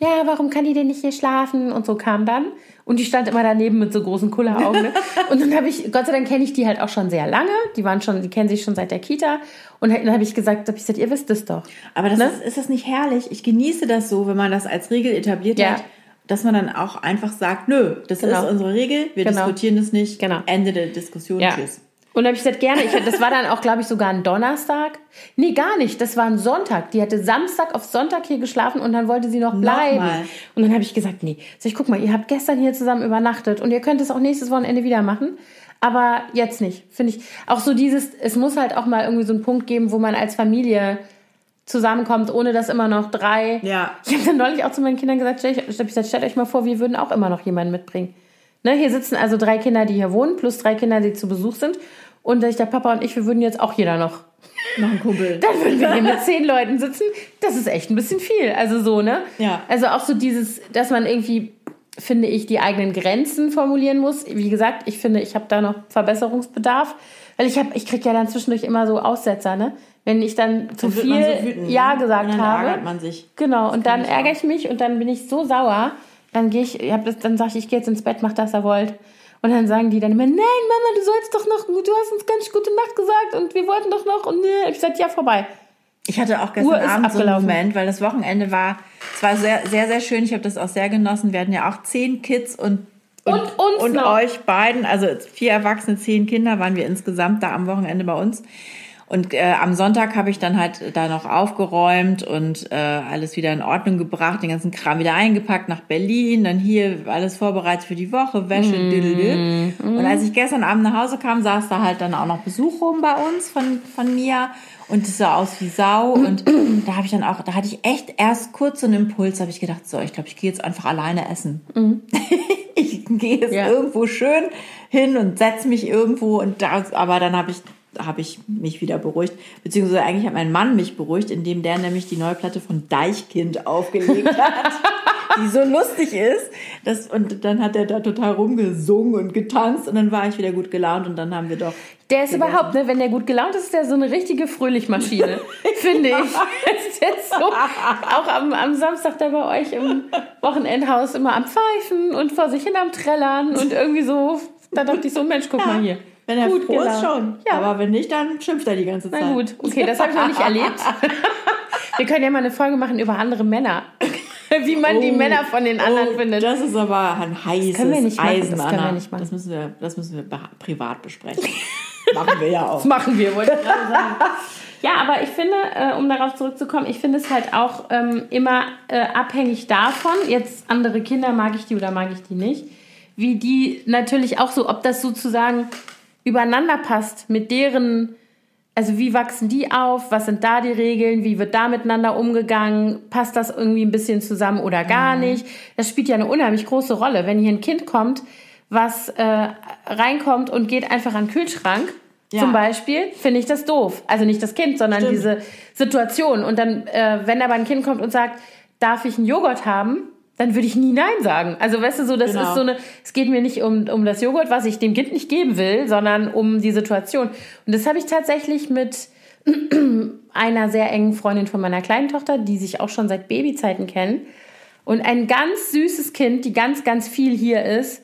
ja, warum kann die denn nicht hier schlafen? Und so kam dann. Und die stand immer daneben mit so großen Kulleraugen. Ne? Und dann habe ich, Gott sei Dank kenne ich die halt auch schon sehr lange. Die waren schon, die kennen sich schon seit der Kita. Und dann habe ich gesagt, hab ich gesagt, ihr wisst es doch. Aber das Ne? ist, ist das nicht herrlich? Ich genieße das so, wenn man das als Regel etabliert Ja. hat. dass man dann auch einfach sagt, nö, das Genau. ist unsere Regel, wir Genau. diskutieren das nicht, Genau. Ende der Diskussion, Ja. tschüss. Und dann habe ich gesagt, gerne. Ich, das war dann auch, glaube ich, sogar ein Donnerstag. Nee, gar nicht. Das war ein Sonntag. Die hatte Samstag auf Sonntag hier geschlafen und dann wollte sie noch bleiben. Nochmal. Und dann habe ich gesagt, nee. Sag ich, guck mal, ihr habt gestern hier zusammen übernachtet und ihr könnt es auch nächstes Wochenende wieder machen. Aber jetzt nicht, finde ich. Auch so dieses, es muss halt auch mal irgendwie so einen Punkt geben, wo man als Familie zusammenkommt, ohne dass immer noch drei. Ja. Ich habe dann neulich auch zu meinen Kindern gesagt, stellt, ich hab gesagt, stellt euch mal vor, wir würden auch immer noch jemanden mitbringen. Ne, hier sitzen also drei Kinder, die hier wohnen, plus drei Kinder, die zu Besuch sind. Und ich, der Papa und ich, wir würden jetzt auch jeder noch. Noch ein Kumpel. Dann würden wir hier mit zehn Leuten sitzen. Das ist echt ein bisschen viel. Also so, ne? Ja. Also auch so dieses, dass man irgendwie, finde ich, die eigenen Grenzen formulieren muss. Wie gesagt, ich finde, ich habe da noch Verbesserungsbedarf. Weil ich habe, ich kriege ja dann zwischendurch immer so Aussetzer, ne? Wenn ich dann zu Dann viel so wütend, Ja ne? gesagt Und dann habe. ärgert man sich. Genau, und dann ärgere ich mich und dann bin ich so sauer. Dann gehe ich, ich das, dann sage ich, ich gehe jetzt ins Bett, macht das, was ihr wollt. Und dann sagen die dann immer, nein, Mama, du sollst doch noch, du hast uns ganz gute Nacht gesagt und wir wollten doch noch und ne, ich sag ja vorbei. Ich hatte auch gestern Abend so einen abgelaufen. Moment, weil das Wochenende war, es war sehr, sehr, sehr schön. Ich habe das auch sehr genossen. Wir hatten ja auch zehn Kids und Und uns und noch. euch beiden, also vier Erwachsene, zehn Kinder waren wir insgesamt da am Wochenende bei uns. Und äh, am Sonntag habe ich dann halt da noch aufgeräumt und äh, alles wieder in Ordnung gebracht, den ganzen Kram wieder eingepackt nach Berlin, dann hier alles vorbereitet für die Woche, Wäsche, Mhm. düdelü. Und als ich gestern Abend nach Hause kam, saß da halt dann auch noch Besuch rum bei uns von, von Mia und es sah aus wie Sau und da habe ich dann auch, da hatte ich echt erst kurz so einen Impuls, habe ich gedacht, so, ich glaube, ich gehe jetzt einfach alleine essen. ich gehe jetzt Ja. irgendwo schön hin und setze mich irgendwo und da, aber dann habe ich habe ich mich wieder beruhigt, beziehungsweise eigentlich hat mein Mann mich beruhigt, indem der nämlich die neue Platte von Deichkind aufgelegt hat, die so lustig ist. Das, und dann hat er da total rumgesungen und getanzt und dann war ich wieder gut gelaunt und dann haben wir doch. Der ist gegessen. überhaupt, ne, wenn der gut gelaunt ist, ist der so eine richtige Fröhlichmaschine, finde ich. Ist der so, auch am, am Samstag da bei euch im Wochenendhaus immer am Pfeifen und vor sich hin am Trällern und irgendwie so, da dachte ich so, Mensch, guck mal hier. Wenn er Gut froh ist, gelaunt. schon. Ja. Aber wenn nicht, dann schimpft er die ganze Zeit. Na gut, okay, das habe ich noch nicht erlebt. Wir können ja mal eine Folge machen über andere Männer. Wie man die Oh, Männer von den anderen oh, findet. Das ist aber ein heißes können wir nicht machen, Eisen, das können wir Anna. nicht machen. Das müssen wir, das müssen wir privat besprechen. machen wir ja auch. Das machen wir, wollte ich gerade sagen. Ja, aber ich finde, äh, um darauf zurückzukommen, ich finde es halt auch ähm, immer äh, abhängig davon, jetzt andere Kinder, mag ich die oder mag ich die nicht, wie die natürlich auch so, ob das sozusagen übereinander passt mit deren, also wie wachsen die auf, was sind da die Regeln, wie wird da miteinander umgegangen, passt das irgendwie ein bisschen zusammen oder gar nicht. Das spielt ja eine unheimlich große Rolle. Wenn hier ein Kind kommt, was äh, reinkommt und geht einfach an den Kühlschrank, Ja. zum Beispiel, finde ich das doof. Also nicht das Kind, sondern Stimmt. diese Situation. Und dann, äh, wenn aber ein Kind kommt und sagt, darf ich einen Joghurt haben? Dann würde ich nie Nein sagen. Also weißt du, so das Genau. ist so eine, es geht mir nicht um, um das Joghurt, was ich dem Kind nicht geben will, sondern um die Situation. Und das habe ich tatsächlich mit einer sehr engen Freundin von meiner kleinen Tochter, die sich auch schon seit Babyzeiten kennen. Und ein ganz süßes Kind, die ganz, ganz viel hier ist.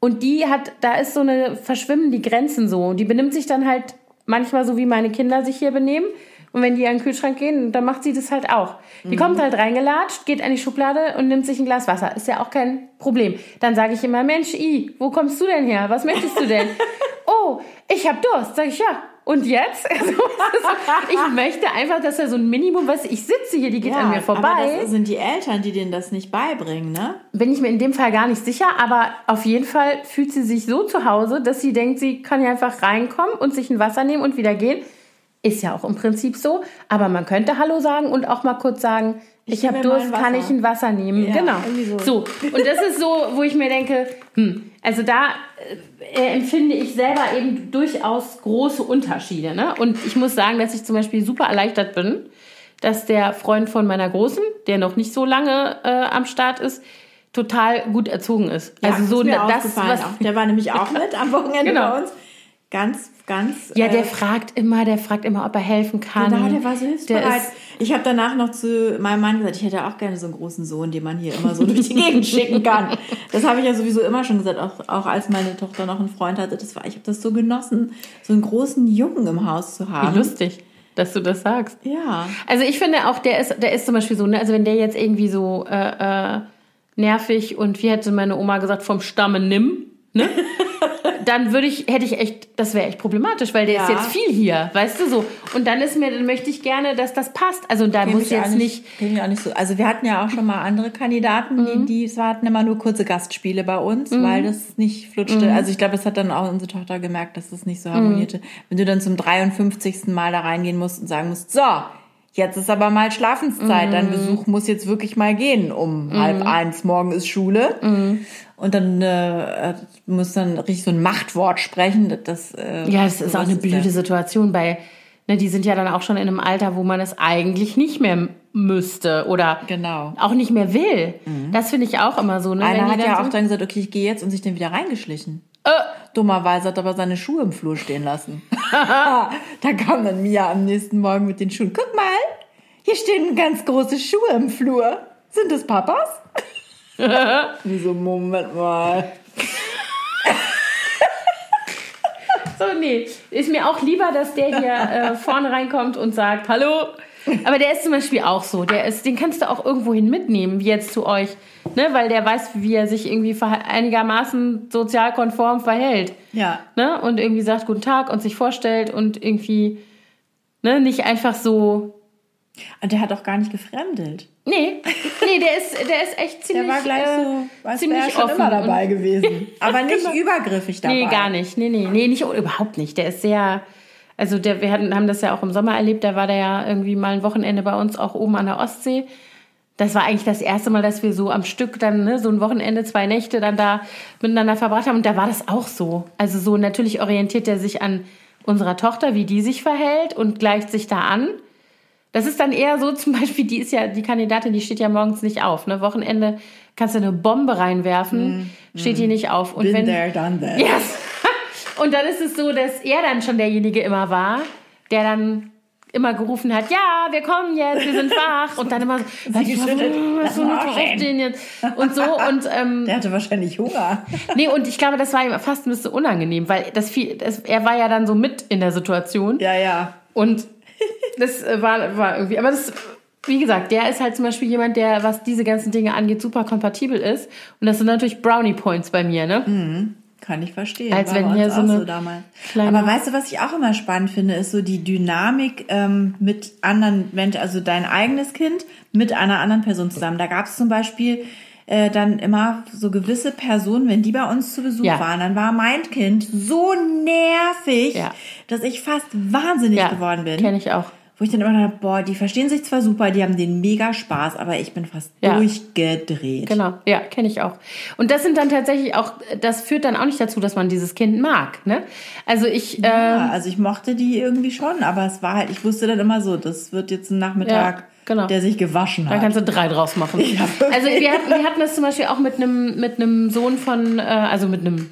Und die hat, da ist so eine, verschwimmen die Grenzen so. Die benimmt sich dann halt manchmal so, wie meine Kinder sich hier benehmen. Und wenn die an den Kühlschrank gehen, dann macht sie das halt auch. Die kommt halt reingelatscht, geht an die Schublade und nimmt sich ein Glas Wasser. Ist ja auch kein Problem. Dann sage ich immer, Mensch, I, wo kommst du denn her? Was möchtest du denn? oh, ich hab Durst. Sag ich, ja. Und jetzt? Also, ich möchte einfach, dass er so ein Minimum, du, ich sitze hier, die geht an mir vorbei. Aber das sind die Eltern, die denen das nicht beibringen, ne? bin ich mir in dem Fall gar nicht sicher, aber auf jeden Fall fühlt sie sich so zu Hause, dass sie denkt, sie kann ja einfach reinkommen und sich ein Wasser nehmen und wieder gehen. Ist ja auch im Prinzip so, aber man könnte Hallo sagen und auch mal kurz sagen, ich, nehm habe Durst, kann ich ein Wasser nehmen? Ja, genau. so. so. Und das ist so, wo ich mir denke, hm, also da äh, empfinde ich selber eben durchaus große Unterschiede. Ne? Und ich muss sagen, dass ich zum Beispiel super erleichtert bin, dass der Freund von meiner Großen, der noch nicht so lange äh, am Start ist, total gut erzogen ist. Ja, also so ist mir das, was, auch. Der war nämlich auch mit am Wochenende Genau. bei uns. Ganz, ganz. ja, der äh, fragt immer, der fragt immer, ob er helfen kann. Genau, der war so hilfsbereit. Ich habe danach noch zu meinem Mann gesagt, ich hätte auch gerne so einen großen Sohn, den man hier immer so durch die Gegend schicken kann. Das habe ich ja sowieso immer schon gesagt, auch, auch als meine Tochter noch einen Freund hatte. Das war, ich habe das so genossen, so einen großen Jungen im Haus zu Wie haben. lustig, dass du das sagst. Ja. Also ich finde auch, der ist, der ist zum Beispiel so, ne, also wenn der jetzt irgendwie so, äh, äh, nervig und wie hätte meine Oma gesagt, vom Stamme nimm, ne? dann würde ich, hätte ich echt, das wäre echt problematisch, weil der Ja. ist jetzt viel hier, weißt du so. Und dann ist mir, dann möchte ich gerne, dass das passt. Also da muss ich jetzt nicht, ich auch nicht so. Also wir hatten ja auch schon mal andere Kandidaten, Mhm. die, die es hatten immer nur kurze Gastspiele bei uns, weil das nicht flutschte. Mhm. Also ich glaube, es hat dann auch unsere Tochter gemerkt, dass das nicht so harmonierte. Wenn du dann zum 53. Mal da reingehen musst und sagen musst, so, jetzt ist aber mal Schlafenszeit, dein Mhm. Besuch muss jetzt wirklich mal gehen um halb eins, morgen ist Schule. Mhm. Und dann äh, muss dann richtig so ein Machtwort sprechen. Das, äh, ja, das ist auch eine blöde Situation bei, ne, die sind ja dann auch schon in einem Alter, wo man es eigentlich nicht mehr müsste oder Genau. auch nicht mehr will. Das finde ich auch immer so, ne? Einer hat ja auch dann gesagt, okay, ich gehe jetzt und sich dann wieder reingeschlichen. Äh, Dummerweise hat er aber seine Schuhe im Flur stehen lassen. da kam dann Mia am nächsten Morgen mit den Schuhen. Guck mal, hier stehen ganz große Schuhe im Flur. Sind das Papas? Wieso, Moment mal. So, nee. Ist mir auch lieber, dass der hier äh, vorne reinkommt und sagt, hallo. Aber der ist zum Beispiel auch so. Der ist, den kannst du auch irgendwohin mitnehmen, wie jetzt zu euch. Ne? Weil der weiß, wie er sich irgendwie einigermaßen sozialkonform verhält. Ja. Ne? Und irgendwie sagt Guten Tag und sich vorstellt und irgendwie ne? nicht einfach so. Und der hat auch gar nicht gefremdelt. Nee, nee, der ist, der ist echt Der ziemlich. war gleich äh, so, als ziemlich schon offen immer dabei gewesen. Aber nicht übergriffig dabei. Nee, gar nicht. Nee, nee, nee, nicht überhaupt nicht. Der ist sehr, also der, wir hatten, haben das ja auch im Sommer erlebt, da war der ja irgendwie mal ein Wochenende bei uns auch oben an der Ostsee. Das war eigentlich das erste Mal, dass wir so am Stück dann, ne, so ein Wochenende, zwei Nächte dann da miteinander verbracht haben. Und da war das auch so. Also so natürlich orientiert er sich an unserer Tochter, wie die sich verhält und gleicht sich da an. Das ist dann eher so, zum Beispiel, die ist ja, die Kandidatin, die steht ja morgens nicht auf. Ne? Wochenende kannst du eine Bombe reinwerfen, steht die nicht auf. Und Been wenn, there, done that. Yes. Und dann ist es so, dass er dann schon derjenige immer war, der dann immer gerufen hat, ja, wir kommen jetzt, wir sind wach. Und dann immer so, was nicht aufstehen. aufstehen jetzt. Und so. Und ähm, Der hatte wahrscheinlich Hunger. nee, und ich glaube, das war ihm fast ein bisschen unangenehm, weil das viel, das, er war ja dann so mit in der Situation. Ja, ja. Und das war, war irgendwie, aber das, wie gesagt, der ist halt zum Beispiel jemand, der, was diese ganzen Dinge angeht, super kompatibel ist. Und das sind natürlich Brownie Points bei mir, ne? Kann ich verstehen. Als War wenn hier so eine so Aber weißt du, was ich auch immer spannend finde, ist so die Dynamik ähm, mit anderen Menschen, also dein eigenes Kind mit einer anderen Person zusammen. Da gab es zum Beispiel äh, dann immer so gewisse Personen, wenn die bei uns zu Besuch Ja. waren, dann war mein Kind so nervig, Ja. dass ich fast wahnsinnig Ja, geworden bin. kenne ich auch. Wo ich dann immer dachte, boah, die verstehen sich zwar super, die haben den mega Spaß, aber ich bin fast Ja. durchgedreht. Genau, ja, kenne ich auch. Und das sind dann tatsächlich auch, das führt dann auch nicht dazu, dass man dieses Kind mag, ne? Also ich, Ja, ähm, also ich mochte die irgendwie schon, aber es war halt, ich wusste dann immer so, das wird jetzt ein Nachmittag, Ja, genau. der sich gewaschen da hat. kannst du drei draus machen. Ja, also wir hatten, wir hatten das zum Beispiel auch mit einem, mit einem Sohn von, äh, also mit einem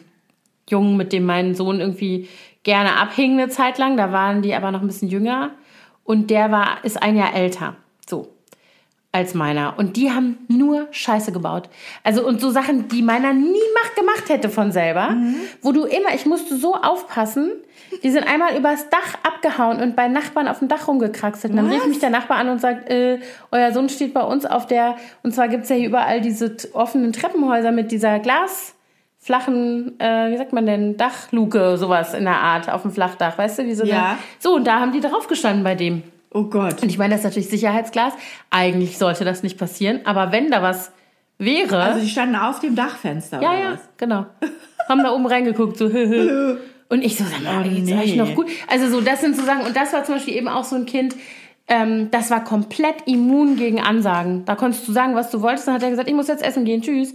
Jungen, mit dem mein Sohn irgendwie gerne abhing eine Zeit lang. Da waren die aber noch ein bisschen jünger. Und der war, ist ein Jahr älter. So. Als meiner. Und die haben nur Scheiße gebaut. Also, und so Sachen, die meiner nie mach, gemacht hätte von selber. Wo du immer, ich musste so aufpassen. Die sind einmal übers Dach abgehauen und bei Nachbarn auf dem Dach rumgekraxelt. Und dann rief mich der Nachbar an und sagt, äh, euer Sohn steht bei uns auf der, und zwar gibt's ja hier überall diese offenen Treppenhäuser mit dieser Glas, flachen, äh, wie sagt man denn, Dachluke, sowas in der Art, auf dem Flachdach, weißt du, wie so eine, Ja. So, und da haben die drauf gestanden bei dem. oh Gott. Und ich meine, das ist natürlich Sicherheitsglas. Eigentlich sollte das nicht passieren, aber wenn da was wäre, Also die standen auf dem Dachfenster ja, oder ja, was? genau. Haben da oben reingeguckt, so. Und ich so, sag mal, Oh, geht's nee. euch noch gut? Also so, das sind so Sachen, und das war zum Beispiel eben auch so ein Kind, ähm, das war komplett immun gegen Ansagen. Da konntest du sagen, was du wolltest, dann hat er gesagt, ich muss jetzt essen gehen, tschüss.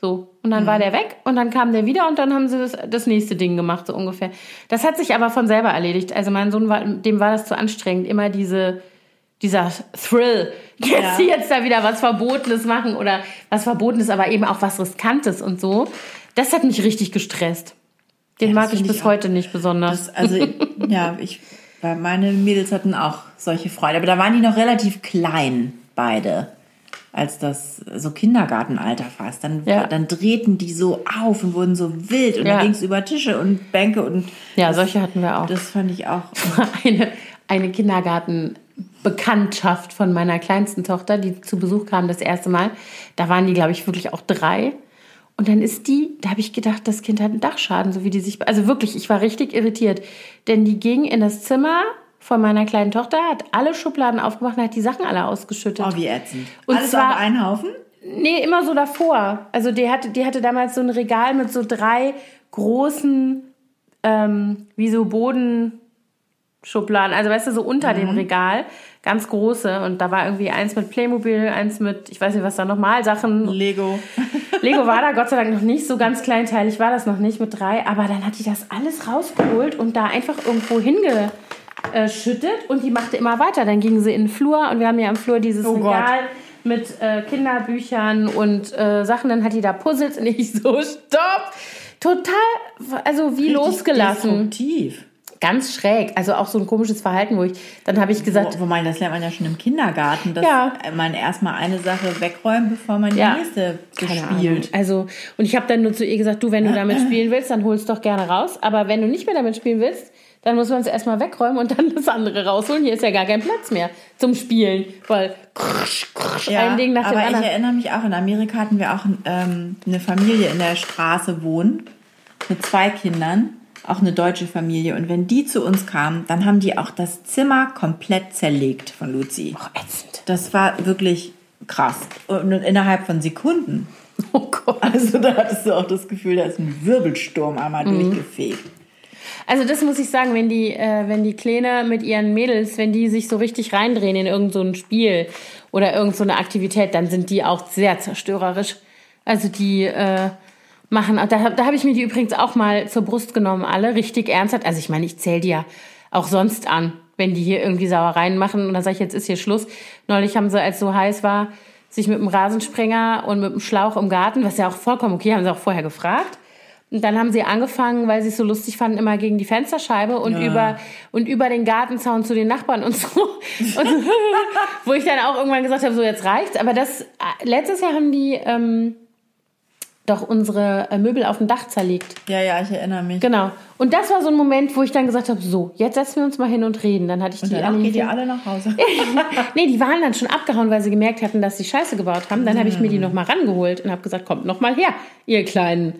So. Und dann Mhm. war der weg und dann kam der wieder und dann haben sie das, das nächste Ding gemacht, so ungefähr. Das hat sich aber von selber erledigt. Also mein Sohn war, dem war das zu anstrengend, immer diese, dieser Thrill, jetzt, Ja. jetzt da wieder was Verbotenes machen oder was Verbotenes, aber eben auch was Riskantes und so. Das hat mich richtig gestresst. Den Ja, mag ich bis ich heute nicht besonders. Das, also, ja, ich, weil meine Mädels hatten auch solche Freude, aber da waren die noch relativ klein, beide. Als das so Kindergartenalter fast. Dann, Ja. dann drehten die so auf und wurden so wild und Ja. dann ging es über Tische und Bänke und ja, solche hatten wir auch. das fand ich auch. eine, eine Kindergartenbekanntschaft von meiner kleinsten Tochter, die zu Besuch kam das erste Mal. Da waren die, glaube ich, wirklich auch drei. Und dann ist die, da habe ich gedacht, das Kind hat einen Dachschaden, so wie die sich. Also wirklich, ich war richtig irritiert. Denn die ging in das Zimmer von meiner kleinen Tochter, hat alle Schubladen aufgemacht und hat die Sachen alle ausgeschüttet. Oh, wie ätzend. Und Alles zwar- auf einen Haufen? Nee, immer so davor. Also die hatte, die hatte damals so ein Regal mit so drei großen, ähm, wie so Bodenschubladen. Also weißt du, so unter dem Regal. Ganz große. Und da war irgendwie eins mit Playmobil, eins mit, ich weiß nicht, was da nochmal Sachen. Lego. Lego war da Gott sei Dank noch nicht, so ganz kleinteilig war das noch nicht mit drei. Aber dann hat die das alles rausgeholt und da einfach irgendwo hingeschüttet. Und die machte immer weiter. Dann gingen sie in den Flur und wir haben ja im Flur dieses Oh Gott. Regal mit äh, Kinderbüchern und äh, Sachen. Dann hat die da Puzzles und ich so, stopp! Total, also wie losgelassen. Destruktiv. Ganz schräg. Also auch so ein komisches Verhalten, wo ich, dann habe ich gesagt, Wo, wo man, das lernt man ja schon im Kindergarten, dass Ja. man erstmal eine Sache wegräumt, bevor man die Ja. nächste. Ahnung. Also, und ich habe dann nur zu ihr gesagt, du, wenn du damit spielen willst, dann holst doch gerne raus. Aber wenn du nicht mehr damit spielen willst, dann muss man es erstmal wegräumen und dann das andere rausholen. Hier ist ja gar kein Platz mehr zum Spielen, weil krsch, krsch, ein Ding nach dem aber ich anderen. erinnere mich auch, in Amerika hatten wir auch ähm, eine Familie in der Straße wohnen, mit zwei Kindern, auch eine deutsche Familie. Und wenn die zu uns kamen, dann haben die auch das Zimmer komplett zerlegt von Luzi. Oh, ätzend. Das war wirklich krass. Und innerhalb von Sekunden. Oh Gott. Also da hattest du auch das Gefühl, da ist ein Wirbelsturm einmal Mhm. durchgefegt. Also das muss ich sagen, wenn die, äh, wenn die Kleine mit ihren Mädels, wenn die sich so richtig reindrehen in irgend so Spiel oder irgend so Aktivität, dann sind die auch sehr zerstörerisch. Also die äh, machen, da, da habe ich mir die übrigens auch mal zur Brust genommen, alle richtig ernsthaft. Also ich meine, ich zähle die ja auch sonst an, wenn die hier irgendwie Sauereien machen und dann sage ich, jetzt ist hier Schluss. Neulich haben sie, als es so heiß war, sich mit dem Rasensprenger und mit dem Schlauch im Garten, was ja auch vollkommen okay, haben sie auch vorher gefragt. Und dann haben sie angefangen, weil sie es so lustig fanden, immer gegen die Fensterscheibe und über und über den Gartenzaun zu den Nachbarn und so. Und, wo ich dann auch irgendwann gesagt habe, so jetzt reicht's. Aber das äh, letztes Jahr haben die ähm, doch unsere äh, Möbel auf dem Dach zerlegt. Ja, ja, ich erinnere mich. Genau. Und das war so ein Moment, wo ich dann gesagt habe, so, jetzt setzen wir uns mal hin und reden. Dann hatte ich Und die alle geht ihr alle nach Hause. nee, die waren dann schon abgehauen, weil sie gemerkt hatten, dass sie Scheiße gebaut haben. Dann habe ich mir die nochmal rangeholt und habe gesagt, kommt noch mal her, ihr kleinen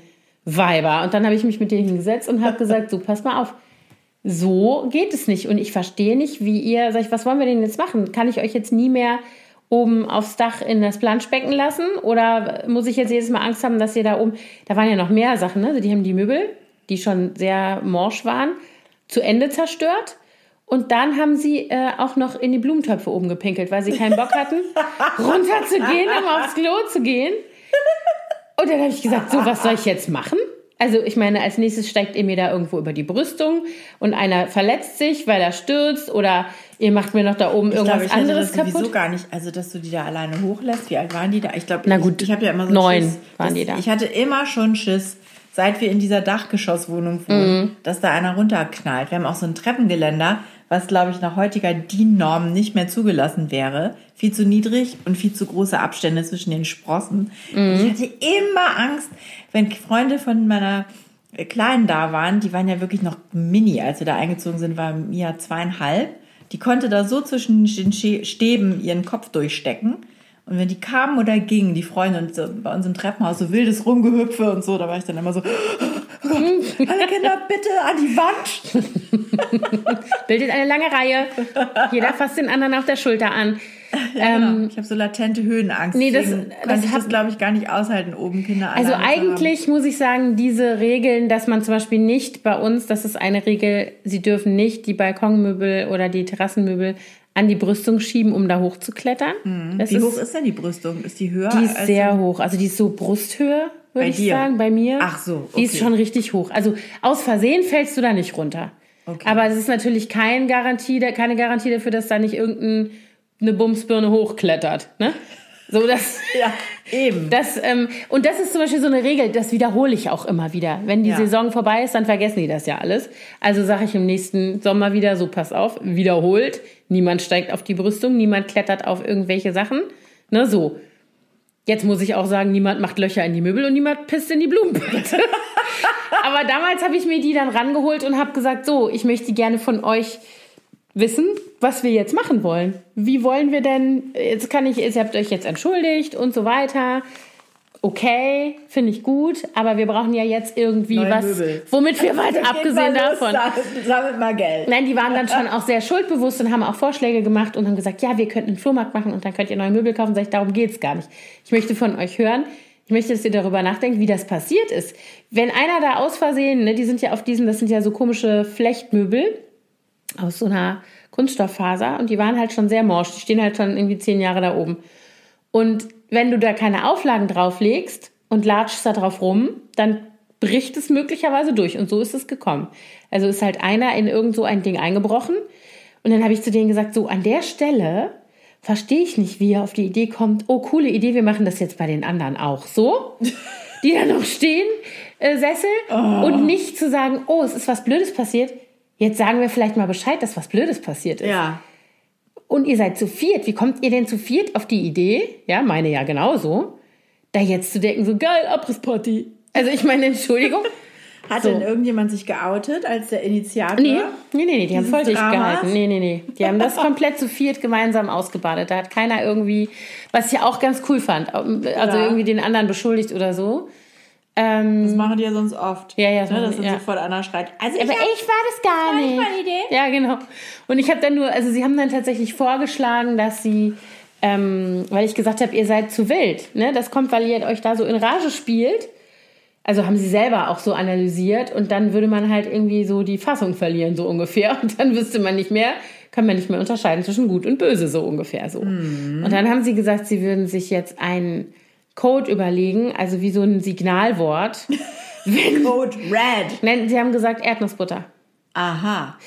Weiber. Und dann habe ich mich mit denen hingesetzt und habe gesagt, so, pass mal auf. So geht es nicht. Und ich verstehe nicht, wie ihr, sag ich, was wollen wir denn jetzt machen? Kann ich euch jetzt nie mehr oben aufs Dach in das Planschbecken lassen? Oder muss ich jetzt jedes Mal Angst haben, dass ihr da oben, da waren ja noch mehr Sachen, ne? Also die haben die Möbel, die schon sehr morsch waren, zu Ende zerstört. Und dann haben sie äh, auch noch in die Blumentöpfe oben gepinkelt, weil sie keinen Bock hatten, runterzugehen, um aufs Klo zu gehen. Und dann habe ich gesagt, so, was soll ich jetzt machen? Also ich meine, als nächstes steigt ihr mir da irgendwo über die Brüstung und einer verletzt sich, weil er stürzt oder ihr macht mir noch da oben Ich irgendwas glaube, ich anderes das sowieso kaputt. gar nicht, also dass du die da alleine hochlässt. Wie alt waren die da? Ich glaube, Na gut, ich, ich habe ja immer so neun Schiss, waren die da. Ich hatte immer schon Schiss, seit wir in dieser Dachgeschosswohnung wohnen, Mhm. dass da einer runterknallt. Wir haben auch so ein Treppengeländer, was glaube ich nach heutiger DIN-Norm nicht mehr zugelassen wäre. Viel zu niedrig und viel zu große Abstände zwischen den Sprossen. Mhm. Ich hatte immer Angst, wenn Freunde von meiner Kleinen da waren, die waren ja wirklich noch mini, als wir da eingezogen sind, war Mia zweieinhalb. Die konnte da so zwischen den Stäben ihren Kopf durchstecken. Und wenn die kamen oder gingen, die Freunde und so bei uns im Treppenhaus so wildes Rumgehüpfe und so, da war ich dann immer so, oh Gott, alle Kinder bitte an die Wand. Bildet eine lange Reihe. Jeder fasst den anderen auf der Schulter an. Ähm, ich habe so latente Höhenangst. nee, das- das ich hab- das, glaube ich, gar nicht aushalten, oben Kinder Also zu haben. eigentlich muss ich sagen, diese Regeln, dass man zum Beispiel nicht bei uns, das ist eine Regel, sie dürfen nicht die Balkonmöbel oder die Terrassenmöbel an die Brüstung schieben, um da hochzuklettern. Das Wie ist, hoch ist denn die Brüstung? Ist die höher? die ist sehr hoch. Also die ist so Brusthöhe, würde ich dir? sagen, bei mir. Ach so, Die ist okay. schon richtig hoch. Also aus Versehen fällst du da nicht runter. Okay. Aber es ist natürlich kein Garantie, keine Garantie dafür, dass da nicht irgendeine Bumsbirne hochklettert. Ne? So, das, Ja, eben. das, ähm, und das ist zum Beispiel so eine Regel, das wiederhole ich auch immer wieder. Wenn die Ja. Saison vorbei ist, dann vergessen die das ja alles. Also sage ich im nächsten Sommer wieder, so pass auf, wiederholt. Niemand steigt auf die Brüstung, niemand klettert auf irgendwelche Sachen. Ne, so. Jetzt muss ich auch sagen, niemand macht Löcher in die Möbel und niemand pisst in die Blumenbeete. Aber damals habe ich mir die dann rangeholt und habe gesagt, so, ich möchte gerne von euch wissen, was wir jetzt machen wollen. Wie wollen wir denn, jetzt kann ich, ihr habt euch jetzt entschuldigt und so weiter. Okay, finde ich gut, aber wir brauchen ja jetzt irgendwie Neue was, Möbel. womit wir was, abgesehen davon. Sammelt, sammelt mal Geld. Nein, die waren dann schon auch sehr schuldbewusst und haben auch Vorschläge gemacht und haben gesagt, ja, wir könnten einen Flohmarkt machen und dann könnt ihr neue Möbel kaufen. Sag ich, darum geht's gar nicht. Ich möchte von euch hören, ich möchte, dass ihr darüber nachdenkt, wie das passiert ist. Wenn einer da aus Versehen, ne, die sind ja auf diesen, das sind ja so komische Flechtmöbel aus so einer Kunststofffaser und die waren halt schon sehr morsch. Die stehen halt schon irgendwie zehn Jahre da oben. Und wenn du da keine Auflagen drauflegst und latschst da drauf rum, dann bricht es möglicherweise durch. Und so ist es gekommen. Also ist halt einer in irgend so ein Ding eingebrochen. Und dann habe ich zu denen gesagt, so an der Stelle verstehe ich nicht, wie er auf die Idee kommt, oh, coole Idee, wir machen das jetzt bei den anderen auch so. Die da noch stehen, äh, Sessel. Und nicht zu sagen, oh, es ist was Blödes passiert. Jetzt sagen wir vielleicht mal Bescheid, dass was Blödes passiert ist Ja. und ihr seid zu viert, wie kommt ihr denn zu viert auf die Idee, ja, meine ja genauso, da jetzt zu denken, so geil, Abrissparty. Also ich meine, Entschuldigung. Hat So. denn irgendjemand sich geoutet als der Initiator? Nee, nee, nee, nee, die haben voll dicht gehalten. Nee, nee, nee. Die haben das komplett zu viert gemeinsam ausgebadet. Da hat keiner irgendwie, was ich auch ganz cool fand, also Ja. irgendwie den anderen beschuldigt oder so. Ähm, Das machen die ja sonst oft. Ja, ja, das ne, machen dass die, dann ja. sofort einer schreit. Also aber ich hab, ich war das gar war nicht meine Idee. Ja, genau. Und ich habe dann nur, also sie haben dann tatsächlich vorgeschlagen, dass sie, ähm, weil ich gesagt habe, ihr seid zu wild. Ne? Das kommt, weil ihr euch da so in Rage spielt. Also haben sie selber auch so analysiert und dann würde man halt irgendwie so die Fassung verlieren, so ungefähr. Und dann wüsste man nicht mehr, kann man nicht mehr unterscheiden zwischen gut und böse, so ungefähr so. Und dann haben sie gesagt, sie würden sich jetzt einen Code überlegen, also wie so ein Signalwort. Code Red. Nein, sie haben gesagt Erdnussbutter. Aha.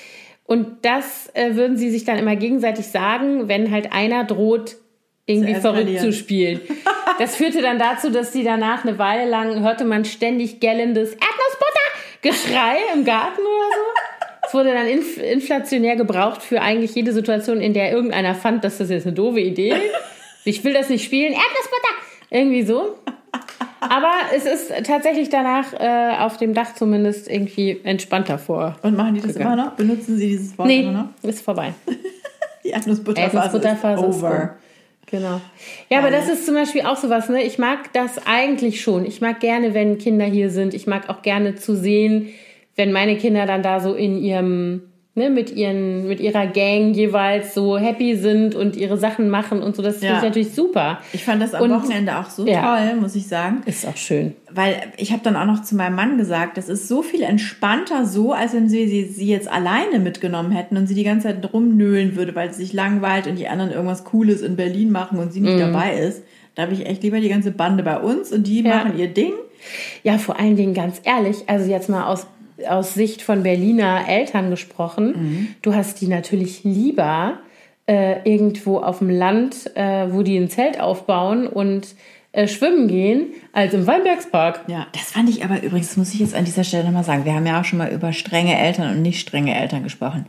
Und das äh, würden sie sich dann immer gegenseitig sagen, wenn halt einer droht, irgendwie Zu verrückt zu spielen. Das führte dann dazu, dass sie danach eine Weile lang hörte man ständig gellendes Erdnussbutter-Geschrei im Garten oder so. Es wurde dann inf inflationär gebraucht für eigentlich jede Situation, in der irgendeiner fand, dass das jetzt eine doofe Idee ist. Ich will das nicht spielen. Erdnussbutter! Irgendwie so. Aber es ist tatsächlich danach äh, auf dem Dach zumindest irgendwie entspannter vor. Und machen die das immer noch? Benutzen sie dieses Wort Nee, immer noch? ist vorbei. Die Erdnussbutterphase Erdnussbutterphase ist ist over. rum. Genau. Ja, aber das ist zum Beispiel auch sowas, ne? Ich mag das eigentlich schon. Ich mag gerne, wenn Kinder hier sind. Ich mag auch gerne zu sehen, wenn meine Kinder dann da so in ihrem, ne, mit ihren, mit ihrer Gang jeweils so happy sind und ihre Sachen machen und so. Das finde Ja. ich natürlich super. Ich fand das am Und- Wochenende auch so ja. toll, muss ich sagen. Ist auch schön. Weil ich habe dann auch noch zu meinem Mann gesagt, das ist so viel entspannter so, als wenn sie, sie sie jetzt alleine mitgenommen hätten und sie die ganze Zeit rumnöhlen würde, weil sie sich langweilt und die anderen irgendwas Cooles in Berlin machen und sie nicht dabei ist. Da habe ich echt lieber die ganze Bande bei uns und die Ja. machen ihr Ding. Ja, vor allen Dingen ganz ehrlich, also jetzt mal aus, aus Sicht von Berliner Eltern gesprochen, du hast die natürlich lieber äh, irgendwo auf dem Land, äh, wo die ein Zelt aufbauen und äh, schwimmen gehen, als im Weinbergspark. Ja, das fand ich aber übrigens, muss ich jetzt an dieser Stelle nochmal sagen. Wir haben ja auch schon mal über strenge Eltern und nicht strenge Eltern gesprochen.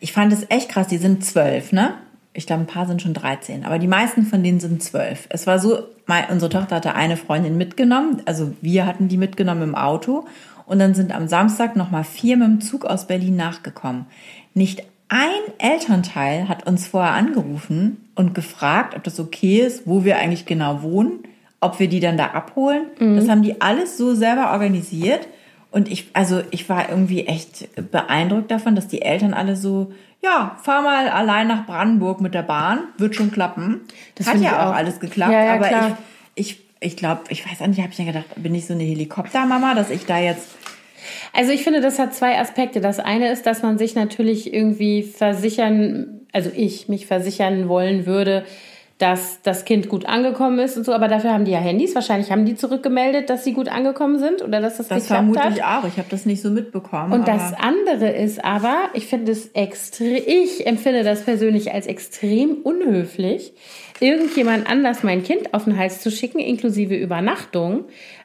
Ich fand es echt krass, die sind zwölf, ne? Ich glaube, ein paar sind schon 13, aber die meisten von denen sind zwölf. Es war so, mein, unsere Tochter hatte eine Freundin mitgenommen, also wir hatten die mitgenommen im Auto und dann sind am Samstag nochmal vier mit dem Zug aus Berlin nachgekommen. Nicht ein Elternteil hat uns vorher angerufen und gefragt, ob das okay ist, wo wir eigentlich genau wohnen, ob wir die dann da abholen. Das haben die alles so selber organisiert. Und ich, also ich war irgendwie echt beeindruckt davon, dass die Eltern alle so, ja, fahr mal allein nach Brandenburg mit der Bahn, wird schon klappen. Das Hat ja auch. alles geklappt, Ja, ja, aber klar. ich, ich, ich glaube, ich weiß nicht, habe ich dann gedacht, bin ich so eine Helikoptermama, dass ich da jetzt Also ich finde, das hat zwei Aspekte. Das eine ist, dass man sich natürlich irgendwie versichern, also ich mich versichern wollen würde, dass das Kind gut angekommen ist und so, aber dafür haben die ja Handys. Wahrscheinlich haben die zurückgemeldet, dass sie gut angekommen sind oder dass das, Das geklappt vermute hat. ich auch. Ich habe das nicht so mitbekommen. Und das andere ist aber, ich finde es extrem, ich empfinde das persönlich als extrem unhöflich, irgendjemand anders mein Kind auf den Hals zu schicken, inklusive Übernachtung,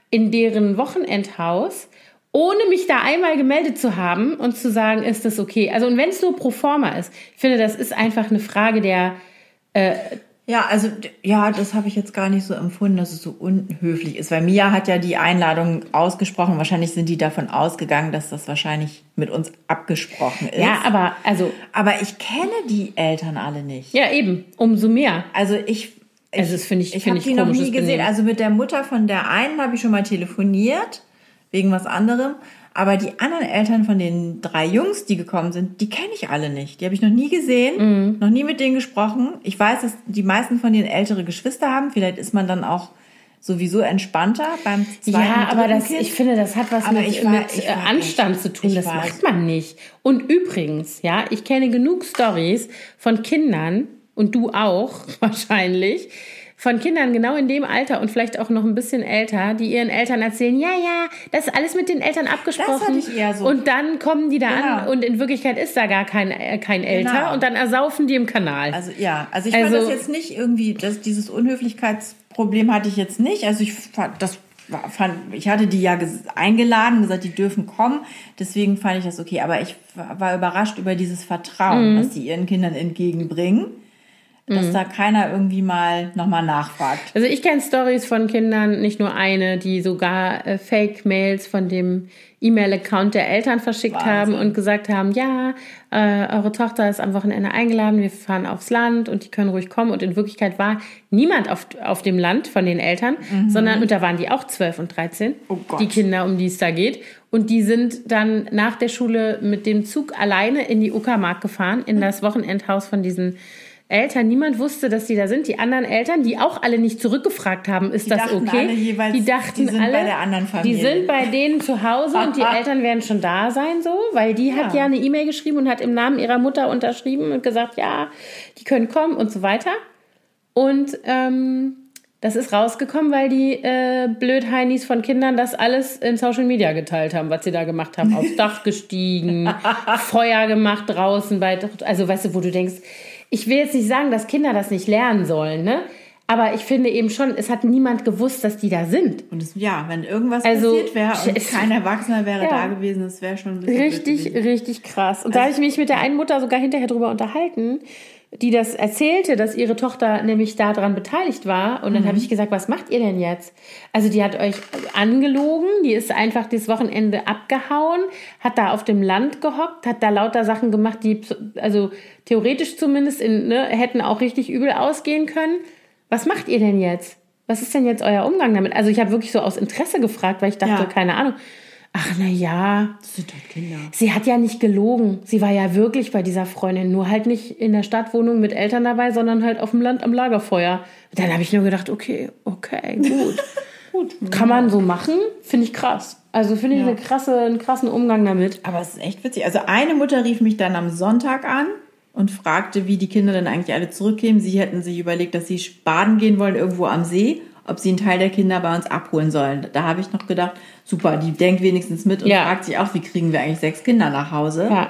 in deren Wochenendhaus, ohne mich da einmal gemeldet zu haben und zu sagen, ist das okay? Also, und wenn es nur pro forma ist, ich finde, das ist einfach eine Frage der, äh, Ja, also ja, das habe ich jetzt gar nicht so empfunden, dass es so unhöflich ist, weil Mia hat ja die Einladung ausgesprochen. Wahrscheinlich sind die davon ausgegangen, dass das wahrscheinlich mit uns abgesprochen ist. Ja, aber also, aber ich kenne die Eltern alle nicht. ja eben, umso mehr. Also ich, ich Also das finde ich- ich habe ich die noch nie gesehen. Benehmen. Also mit der Mutter von der einen habe ich schon mal telefoniert wegen was anderem. Aber die anderen Eltern von den drei Jungs, die gekommen sind, die kenne ich alle nicht. Die habe ich noch nie gesehen, Mhm. noch nie mit denen gesprochen. Ich weiß, dass die meisten von denen ältere Geschwister haben. Vielleicht ist man dann auch sowieso entspannter beim zweiten Ja, aber das, Kind. ich finde, das hat was Aber mit, ich war- mit ich äh, war Anstand zu tun. Das macht man nicht. Und übrigens, ja, ich kenne genug Stories von Kindern und du auch wahrscheinlich. Von Kindern genau in dem Alter und vielleicht auch noch ein bisschen älter, die ihren Eltern erzählen, ja, ja, das ist alles mit den Eltern abgesprochen. hatte ich eher so. Und dann kommen die da an Genau. und in Wirklichkeit ist da gar kein, äh, kein Älter Genau. und dann ersaufen die im Kanal. Also ja, also ich Also- fand das jetzt nicht irgendwie, das, dieses Unhöflichkeitsproblem hatte ich jetzt nicht. Also ich fand das fand, ich hatte die ja eingeladen, gesagt, die dürfen kommen. Deswegen fand ich das okay. Aber ich war war überrascht über dieses Vertrauen, Mhm. was sie ihren Kindern entgegenbringen, dass da keiner irgendwie mal nochmal nachfragt. Also ich kenne Stories von Kindern, nicht nur eine, die sogar äh, Fake-Mails von dem E-Mail-Account der Eltern verschickt Wahnsinn. haben und gesagt haben, ja, äh, eure Tochter ist am Wochenende eingeladen, wir fahren aufs Land und die können ruhig kommen. Und in Wirklichkeit war niemand auf, auf dem Land von den Eltern, sondern, und da waren die auch 12 und 13, Mhm. Oh die Kinder, um die es da geht. Und die sind dann nach der Schule mit dem Zug alleine in die Uckermark gefahren, in das Wochenendhaus von diesen Eltern. Niemand wusste, dass die da sind. Die anderen Eltern, die auch alle nicht zurückgefragt haben, ist Die das okay? alle jeweils, die dachten die sind alle, bei der anderen die Familie. sind bei denen zu Hause und die Eltern werden schon da sein, so, weil die hat Ja. ja eine E-Mail geschrieben und hat im Namen ihrer Mutter unterschrieben und gesagt, ja, die können kommen und so weiter. Und ähm, das ist rausgekommen, weil die äh, Blödheinis von Kindern das alles in Social Media geteilt haben, was sie da gemacht haben. Aufs Dach gestiegen, Feuer gemacht draußen bei, also weißt du, wo du denkst, ich will jetzt nicht sagen, dass Kinder das nicht lernen sollen, ne? Aber ich finde eben schon, es hat niemand gewusst, dass die da sind. Und es, ja, wenn irgendwas Also, passiert wäre und kein Erwachsener wäre Ja. da gewesen, das wäre schon ein bisschen Richtig, richtig krass. Und da habe ich mich mit der einen Mutter sogar hinterher drüber unterhalten, die das erzählte, dass ihre Tochter nämlich daran beteiligt war. Und dann habe ich gesagt, was macht ihr denn jetzt? Also die hat euch angelogen, die ist einfach dieses Wochenende abgehauen, hat da auf dem Land gehockt, hat da lauter Sachen gemacht, die also theoretisch zumindest in, ne, hätten auch richtig übel ausgehen können. Was macht ihr denn jetzt? Was ist denn jetzt euer Umgang damit? Also ich habe wirklich so aus Interesse gefragt, weil ich dachte, Ja. keine Ahnung. Ach na ja, Das sind halt Kinder. Sie hat ja nicht gelogen. Sie war ja wirklich bei dieser Freundin. Nur halt nicht in der Stadtwohnung mit Eltern dabei, sondern halt auf dem Land am Lagerfeuer. Dann habe ich nur gedacht, okay, okay, gut. Gut. Kann man so machen? Finde ich krass. Also finde ich Ja. eine krasse, einen krassen Umgang damit. Aber es ist echt witzig. Also eine Mutter rief mich dann am Sonntag an und fragte, wie die Kinder denn eigentlich alle zurückkämen. Sie hätten sich überlegt, dass sie baden gehen wollen irgendwo am See, ob sie einen Teil der Kinder bei uns abholen sollen. Da habe ich noch gedacht, super, die denkt wenigstens mit und Ja. fragt sich auch, wie kriegen wir eigentlich sechs Kinder nach Hause. Ja.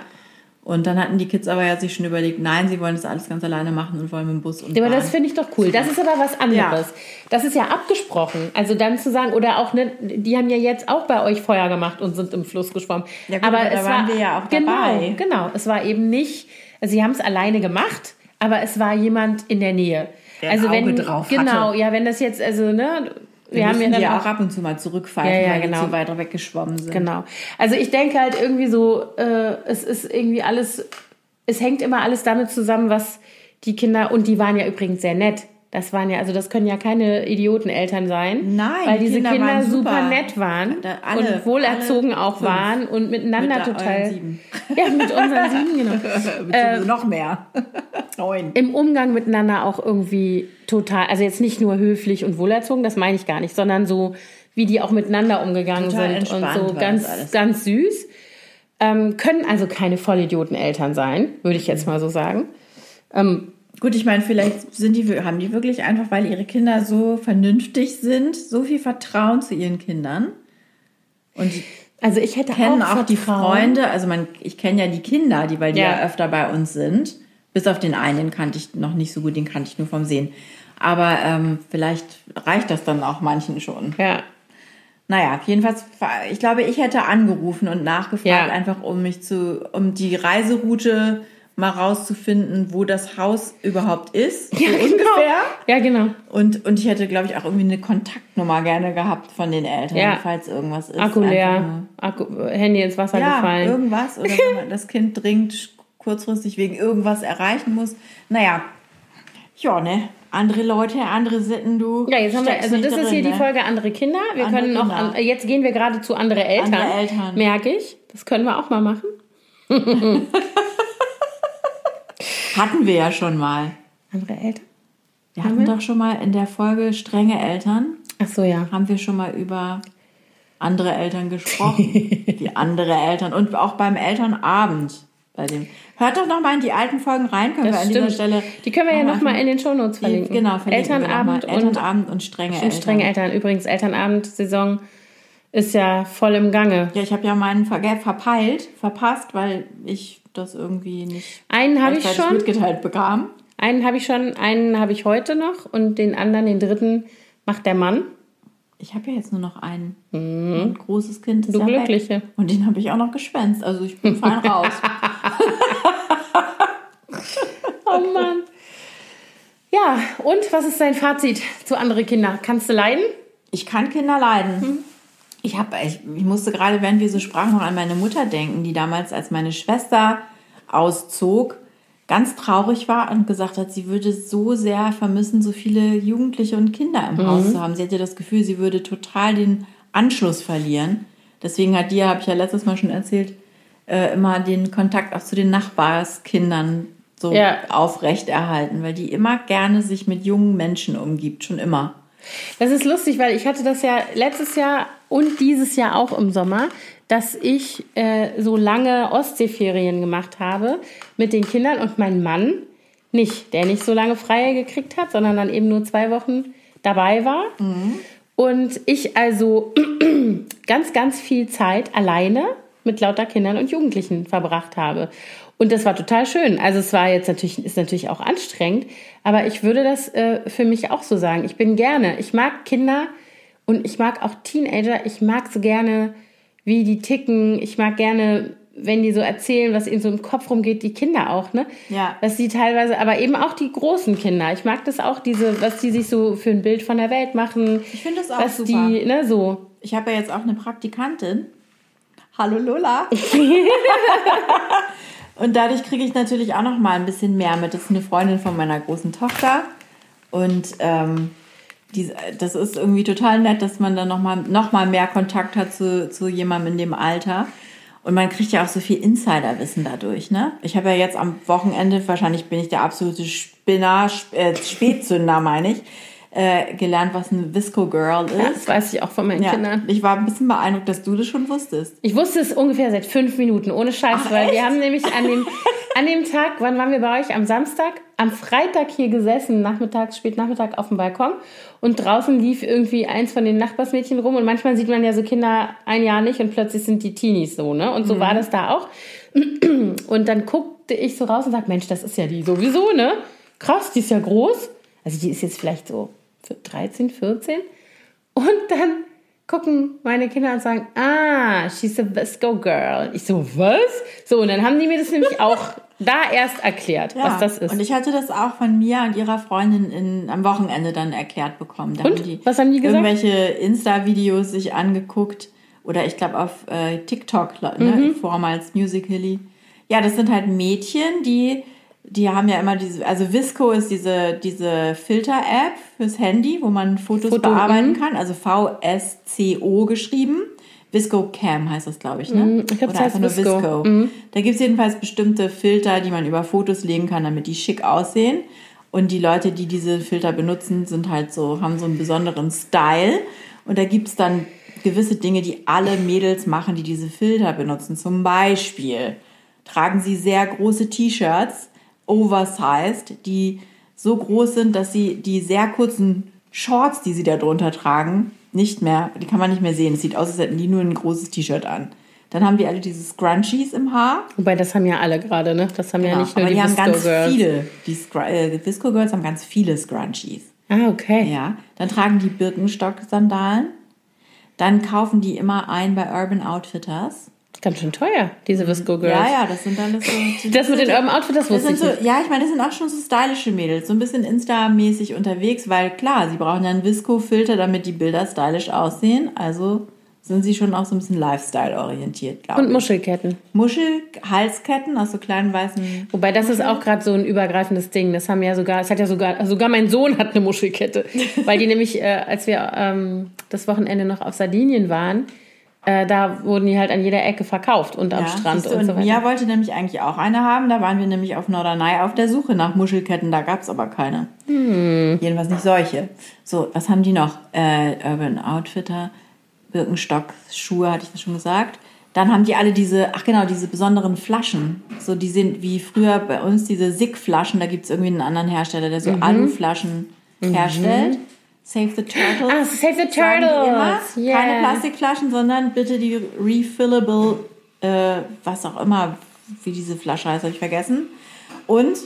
Und dann hatten die Kids aber ja sich schon überlegt, nein, sie wollen das alles ganz alleine machen und wollen mit dem Bus und Aber Bahn. das finde ich doch cool. Das ist aber was anderes. Ja. Das ist ja abgesprochen. Also dann zu sagen, oder auch, ne, die haben ja jetzt auch bei euch Feuer gemacht und sind im Fluss geschwommen. Ja gut, aber da waren wir ja auch genau, dabei. Genau, es war eben nicht, also sie haben es alleine gemacht, aber es war jemand in der Nähe. Ein also wenn, Auge drauf Genau, hatte. ja, wenn das jetzt, also, ne, wir, wir haben ja dann auch, ab und zu mal zurückfallen, Ja, ja, weil genau. die zu weit weggeschwommen sind. Genau. Also ich denke halt irgendwie so, äh, es ist irgendwie alles, es hängt immer alles damit zusammen, was die Kinder, und die waren ja übrigens sehr nett. Das waren ja, also das können ja keine Idioteneltern sein. Nein, Weil die diese Kinder Kinder, super. nett waren Da alle- und wohlerzogen auch fünf. waren und miteinander Mit total. sieben. Ja, mit unseren sieben, genau. Beziehungsweise noch mehr. Neun. Im Umgang miteinander auch irgendwie total, also jetzt nicht nur höflich und wohlerzogen, das meine ich gar nicht, sondern so, wie die auch miteinander umgegangen Total sind und so ganz, ganz süß. Ähm, können also keine Vollidioten-Eltern sein, würde ich jetzt mal so sagen. Ähm, Gut, ich meine, vielleicht sind die, haben die wirklich einfach, weil ihre Kinder so vernünftig sind, so viel Vertrauen zu ihren Kindern. Und also ich hätte kennen auch, auch, die. Freunde, also man, ich kenne ja die Kinder, die, weil die ja. Ja. öfter bei uns sind. Bis auf den einen, den kannte ich noch nicht so gut, den kannte ich nur vom Sehen. Aber ähm, vielleicht reicht das dann auch manchen schon. Ja, Naja, jedenfalls, ich glaube, ich hätte angerufen und nachgefragt, Ja. einfach um mich zu, um die Reiseroute mal rauszufinden, wo das Haus überhaupt ist. So Ja, genau. ungefähr. Ja, genau. Und, und ich hätte, glaube ich, auch irgendwie eine Kontaktnummer gerne gehabt von den Eltern, Ja. falls irgendwas ist. Akku leer, Akku, Handy ins Wasser Ja, gefallen. irgendwas. Oder wenn man das Kind dringend kurzfristig wegen irgendwas erreichen muss. Naja, ja, ne? Andere Leute, andere Sitten, du. Ja, jetzt haben wir, also das ist drin, hier die ne? Folge andere Kinder. Wir Andere können noch, Kinder. an, jetzt gehen wir gerade zu andere Eltern. Andere Eltern. Merke ich. Das können wir auch mal machen. Hatten wir ja schon mal. Andere Eltern? Wir hatten doch schon mal in der Folge strenge Eltern, Ach so, ja. haben wir schon mal über andere Eltern gesprochen. Wie andere Eltern. Und auch beim Elternabend. Bei dem. Hört doch noch mal in die alten Folgen rein, können wir Das an stimmt. dieser Stelle. Die können wir ja noch noch mal mal in den Shownotes die, verlinken. genau, verlinken wir mal. Elternabend und, Elternabend und strenge und Eltern. strenge Eltern. Übrigens, Elternabend-Saison ist ja voll im Gange. Ja, ich habe ja meinen verge verpeilt, verpasst, weil ich das irgendwie nicht Einen habe ich schon. mitgeteilt bekam. Einen habe ich schon, einen habe ich heute noch und den anderen, den dritten, macht der Mann. Ich habe ja jetzt nur noch einen. Ein großes Kind ist Mhm. Du ja weg. Glückliche. Und den habe ich auch noch geschwänzt. Also ich bin fein raus. Oh Mann. Ja, und was ist dein Fazit zu andere Kinder? Kannst du leiden? Ich kann Kinder leiden. Mhm. Ich, hab, ich, ich musste gerade, während wir so sprachen, noch an meine Mutter denken, die damals, als meine Schwester auszog, ganz traurig war und gesagt hat, sie würde so sehr vermissen, so viele Jugendliche und Kinder im Haus zu haben. Sie hatte das Gefühl, sie würde total den Anschluss verlieren. Deswegen hat die, habe ich ja letztes Mal schon erzählt, äh, immer den Kontakt auch zu den Nachbarskindern so Ja. aufrechterhalten, weil die immer gerne sich mit jungen Menschen umgibt, schon immer. Das ist lustig, weil ich hatte das ja letztes Jahr und dieses Jahr auch im Sommer, dass ich äh, so lange Ostseeferien gemacht habe mit den Kindern und mein Mann nicht, der nicht so lange frei gekriegt hat, sondern dann eben nur zwei Wochen dabei war. Und ich also ganz, ganz viel Zeit alleine mit lauter Kindern und Jugendlichen verbracht habe. Und das war total schön. Also es war jetzt natürlich, ist natürlich auch anstrengend, aber ich würde das äh, für mich auch so sagen. Ich bin gerne, ich mag Kinder und ich mag auch Teenager. Ich mag so gerne, wie die ticken. Ich mag gerne, wenn die so erzählen, was ihnen so im Kopf rumgeht, die Kinder auch, ne? Ja. Was sie teilweise, aber eben auch die großen Kinder. Ich mag das auch, diese, was die sich so für ein Bild von der Welt machen. Ich finde das auch was super. die, ne, so. Ich habe ja jetzt auch eine Praktikantin. Hallo Lola. und dadurch kriege ich natürlich auch noch mal ein bisschen mehr mit. Das ist eine Freundin von meiner großen Tochter. Und ähm, die, das ist irgendwie total nett, dass man dann noch mal, noch mal mehr Kontakt hat zu, zu jemandem in dem Alter. Und man kriegt ja auch so viel Insiderwissen dadurch. Ne? Ich habe ja jetzt am Wochenende, wahrscheinlich bin ich der absolute Spinner, Sp- äh, Spätzünder, meine ich, äh, gelernt, was ein Visco Girl ist. Ja, das weiß ich auch von meinen Ja, Kindern. ich war ein bisschen beeindruckt, dass du das schon wusstest. Ich wusste es ungefähr seit fünf Minuten, ohne Scheiß, Ach, weil echt? wir haben nämlich an dem, an dem Tag, wann waren wir bei euch? Am Samstag, am Freitag hier gesessen, nachmittags, spät Nachmittag auf dem Balkon und draußen lief irgendwie eins von den Nachbarsmädchen rum und manchmal sieht man ja so Kinder ein Jahr nicht und plötzlich sind die Teenies so, ne? Und so war das da auch. Und dann guckte ich so raus und sagte, Mensch, das ist ja die sowieso, ne? Krass, die ist ja groß. Also die ist jetzt vielleicht so 13, 14. Und dann gucken meine Kinder und sagen, ah, she's a Visco Girl. Ich so, was? So, und dann haben die mir das nämlich auch da erst erklärt, was das ist. Und ich hatte das auch von Mia und ihrer Freundin in, am Wochenende dann erklärt bekommen. Da Und? haben die Was haben die gesagt? Irgendwelche Insta-Videos sich angeguckt. Oder ich glaube auf äh, TikTok, ne, Mhm. vormals Musical.ly. Ja, das sind halt Mädchen, die, die haben ja immer diese, also Visco ist diese, diese Filter-App fürs Handy, wo man Fotos Foto, bearbeiten mhm. kann. Also V-S-C-O geschrieben. Visco Cam heißt das, glaube ich, ne? Mhm, ich glaub, Oder das heißt einfach nur Visco. Visco. Da gibt es jedenfalls bestimmte Filter, die man über Fotos legen kann, damit die schick aussehen. Und die Leute, die diese Filter benutzen, sind halt so, haben so einen besonderen Style. Und da gibt es dann gewisse Dinge, die alle Mädels machen, die diese Filter benutzen. Zum Beispiel tragen sie sehr große T-Shirts, oversized, die so groß sind, dass sie die sehr kurzen Shorts, die sie da drunter tragen, nicht mehr, die kann man nicht mehr sehen. Es sieht aus, als hätten die nur ein großes T-Shirt an. Dann haben die alle diese Scrunchies im Haar. Wobei, das haben ja alle gerade, ne? Das haben ja nicht nur aber die, die, haben ganz Girls. viele. Die Scr äh, Disco Girls haben ganz viele Scrunchies. Ah, okay. Ja, dann tragen die Birkenstock-Sandalen. Dann kaufen die immer ein bei Urban Outfitters. Ganz schön teuer, diese Visco Girls. Ja, ja, das sind alles so. Das mit den Urban Outfit, das Das wusste sind ich so, ja, ich meine, das sind auch schon so stylische Mädels, so ein bisschen Insta-mäßig unterwegs, weil klar, sie brauchen ja einen Visco-Filter, damit die Bilder stylisch aussehen. Also sind sie schon auch so ein bisschen Lifestyle-orientiert, glaube ich. Und Muschelketten. Muschel-Halsketten aus so kleinen weißen. Wobei das ist auch gerade so ein übergreifendes Ding. Das haben ja sogar, es hat ja sogar, sogar mein Sohn hat eine Muschelkette, weil die nämlich, äh, als wir ähm, das Wochenende noch auf Sardinien waren, äh, da wurden die halt an jeder Ecke verkauft und am Ja, Strand siehst du, und so und weiter. Mia wollte nämlich eigentlich auch eine haben. Da waren wir nämlich auf Norderney auf der Suche nach Muschelketten. Da gab es aber keine. Hm. Jedenfalls nicht solche. So, was haben die noch? Äh, Urban Outfitter, Birkenstock, Schuhe, hatte ich das schon gesagt. Dann haben die alle diese, ach genau, diese besonderen Flaschen. So, die sind wie früher bei uns diese Sick-Flaschen. Da gibt es irgendwie einen anderen Hersteller, der so Mhm. Aluflaschen herstellt. Save the Turtles. Ah, Save the. Turtles. Yeah. Keine Plastikflaschen, sondern bitte die refillable, äh, was auch immer, wie diese Flasche heißt, habe ich vergessen. Und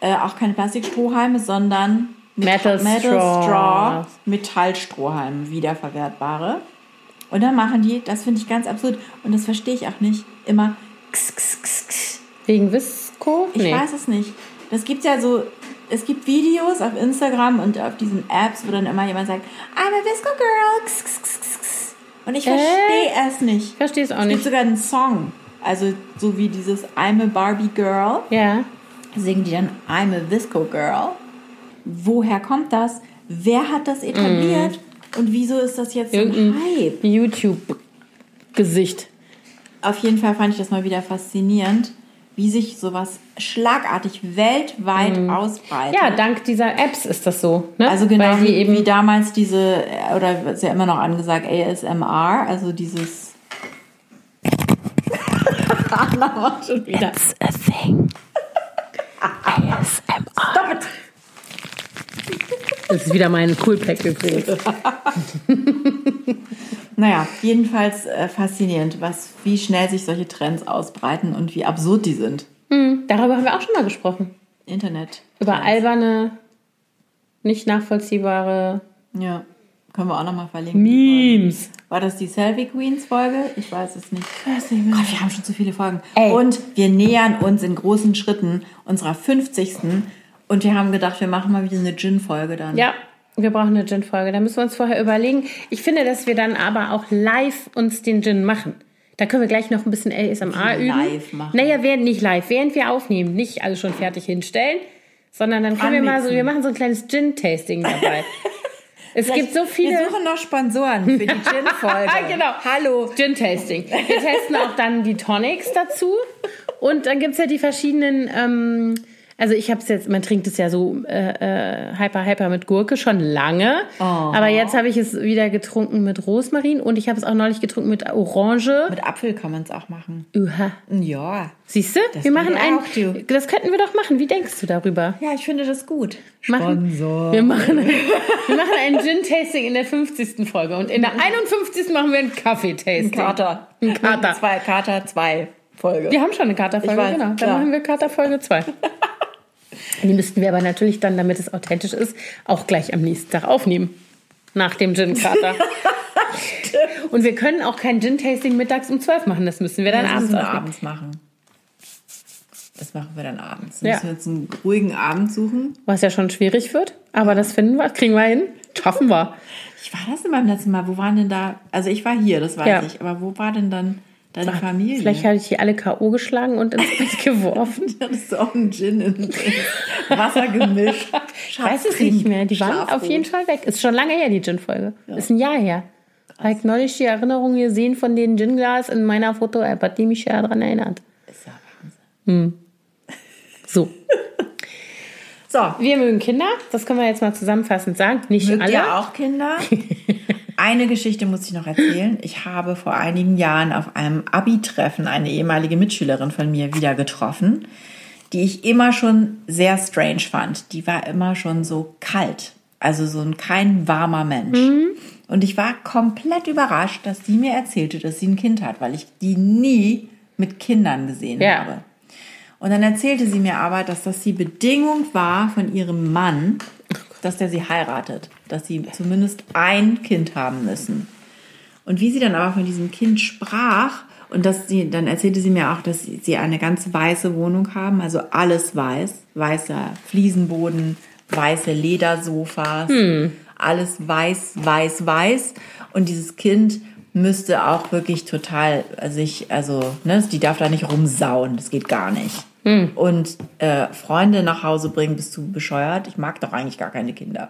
äh, auch keine Plastikstrohhalme, sondern Metal Metal. Straw, Metallstrohhalme, wiederverwertbare. Und dann machen die, das finde ich ganz absurd und das verstehe ich auch nicht, immer x, x, x, x. Wegen Visco? Ich weiß es nicht. Das gibt ja so, es gibt Videos auf Instagram und auf diesen Apps, wo dann immer jemand sagt, I'm a Visco Girl. X. Und ich verstehe es nicht. Ich verstehe es auch Es gibt nicht. sogar einen Song, also so wie dieses I'm a Barbie Girl, Ja. singen die dann I'm a Visco Girl. Woher kommt das? Wer hat das etabliert? Und wieso ist das jetzt so ein Mm. Irgendein Hype? YouTube-Gesicht. Auf jeden Fall fand ich das mal wieder faszinierend, wie sich sowas schlagartig weltweit ausbreitet. Mm. Ja, dank dieser Apps ist das so. Ne? Also genau Weil wie, eben wie damals diese, oder ist ja immer noch angesagt, ASMR, also dieses... Anna macht schon wieder. It's a thing. ASMR. Stop it! Das ist wieder mein Coolpack übrigens. Naja, jedenfalls äh, faszinierend, was, wie schnell sich solche Trends ausbreiten und wie absurd die sind. Darüber haben wir auch schon mal gesprochen. Internet. Über alberne, nicht nachvollziehbare Ja, können wir auch nochmal verlinken. Memes. War das die Selfie Queens Folge? Ich weiß es nicht. Gott, wir haben schon zu viele Folgen. Ey. Und wir nähern uns in großen Schritten unserer 50. Und wir haben gedacht, wir machen mal wieder eine Gin-Folge dann. Ja, wir brauchen eine Gin-Folge. Da müssen wir uns vorher überlegen. Ich finde, dass wir dann aber auch live uns den Gin machen. Da können wir gleich noch ein bisschen ASMR Wie üben. live machen? Naja, während, nicht live, während wir aufnehmen. Nicht alles schon fertig hinstellen, sondern dann können wir mal so, Anmixen. wir machen so ein kleines Gin-Tasting dabei. es gibt so viele... Wir suchen noch Sponsoren für die Gin-Folge. Genau. Hallo. Gin-Tasting. Wir testen auch dann die Tonics dazu. Und dann gibt es ja die verschiedenen, ähm, also ich habe es jetzt, man trinkt es ja so äh, äh, hyper, hyper mit Gurke schon lange. Aber jetzt habe ich es wieder getrunken mit Rosmarin und ich habe es auch neulich getrunken mit Orange. Mit Apfel kann man es auch machen. Uha. Ja. Siehst du? Wir machen ein, du. das könnten wir doch machen. Wie denkst du darüber? Ja, ich finde das gut. Machen, Sponsor. wir, machen, wir machen ein Gin-Tasting in der 50. Folge und in der 51. machen wir ein Kaffee-Tasting. Kater. Ein Kater. Zwei, Kater, zwei Folge. Wir haben schon eine Katerfolge, genau. Dann machen wir Katerfolge 2. Die müssten wir aber natürlich dann, damit es authentisch ist, auch gleich am nächsten Tag aufnehmen. Nach dem Gin-Kater. Und wir können auch kein Gin-Tasting mittags um 12 machen. Das müssen wir dann das abends müssen wir abends machen. Das machen wir dann abends. Ja. Müssen wir jetzt einen ruhigen Abend suchen. Was ja schon schwierig wird. Aber das finden wir, kriegen wir hin. Schaffen wir. Ich war das denn beim letzten Mal? Wo waren denn da? Also ich war hier, das weiß Ja. ich. Aber wo war denn dann deine Familie? Vielleicht hatte ich die alle K.O. geschlagen und ins Bett geworfen. hattest du auch einen Gin in Wasser gemischt. Ich weiß es nicht mehr. Die waren auf jeden Fall weg. Ist schon lange her, die Gin-Folge. Ist ein Jahr her. Habe ich neulich die Erinnerung gesehen von den Gin-Glas in meiner Foto-App, hat die mich ja daran erinnert. Ist ja Wahnsinn. So. So, Wir mögen Kinder, das können wir jetzt mal zusammenfassend sagen. Nicht Mögt alle. ihr auch Kinder? Eine Geschichte muss ich noch erzählen. Ich habe vor einigen Jahren auf einem Abi-Treffen eine ehemalige Mitschülerin von mir wieder getroffen, die ich immer schon sehr strange fand. Die war immer schon so kalt, also so ein kein warmer Mensch. Und ich war komplett überrascht, dass sie mir erzählte, dass sie ein Kind hat, weil ich die nie mit Kindern gesehen Ja. habe. Und dann erzählte sie mir aber, dass das die Bedingung war von ihrem Mann, dass der sie heiratet, dass sie zumindest ein Kind haben müssen. Und wie sie dann aber von diesem Kind sprach Und dass sie, dann erzählte sie mir auch, dass sie eine ganz weiße Wohnung haben, also alles weiß, weißer Fliesenboden, weiße Ledersofas, alles weiß, weiß, weiß. Und dieses Kind müsste auch wirklich total sich, also, ne, die darf da nicht rumsauen, das geht gar nicht. Und äh, Freunde nach Hause bringen, bist du bescheuert? Ich mag doch eigentlich gar keine Kinder.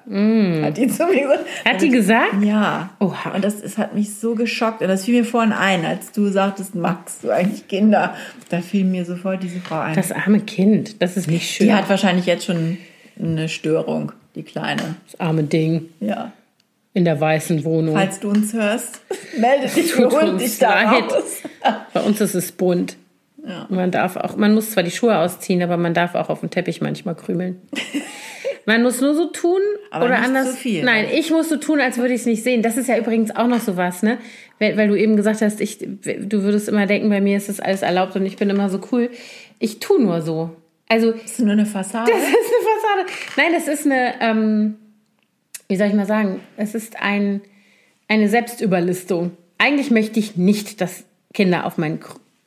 Hat die zu mir gesagt. Hat die gesagt? Ja. Oha. Und das, das hat mich so geschockt. Und das fiel mir vorhin ein, als du sagtest, magst du eigentlich Kinder? Da fiel mir sofort diese Frau ein. Das arme Kind, das ist nicht schön. die hat wahrscheinlich jetzt schon eine Störung, die Kleine. das arme Ding Ja. in der weißen Wohnung. Falls du uns hörst, melde dich, wir holen dich da raus. Bei uns ist es bunt. Ja. Man darf auch, man muss zwar die Schuhe ausziehen, aber man darf auch auf dem Teppich manchmal krümeln. Man muss nur so tun Aber oder anders. zu viel, Nein, ne? ich muss so tun, als würde ich es nicht sehen. Das ist ja übrigens auch noch so was, ne? Weil, weil du eben gesagt hast, ich, du würdest immer denken, bei mir ist das alles erlaubt und ich bin immer so cool. Ich tu nur so. Also Das ist nur eine Fassade. das ist eine Fassade. Nein, das ist eine, ähm, wie soll ich mal sagen, es ist ein, eine Selbstüberlistung. Eigentlich möchte ich nicht, dass Kinder auf meinen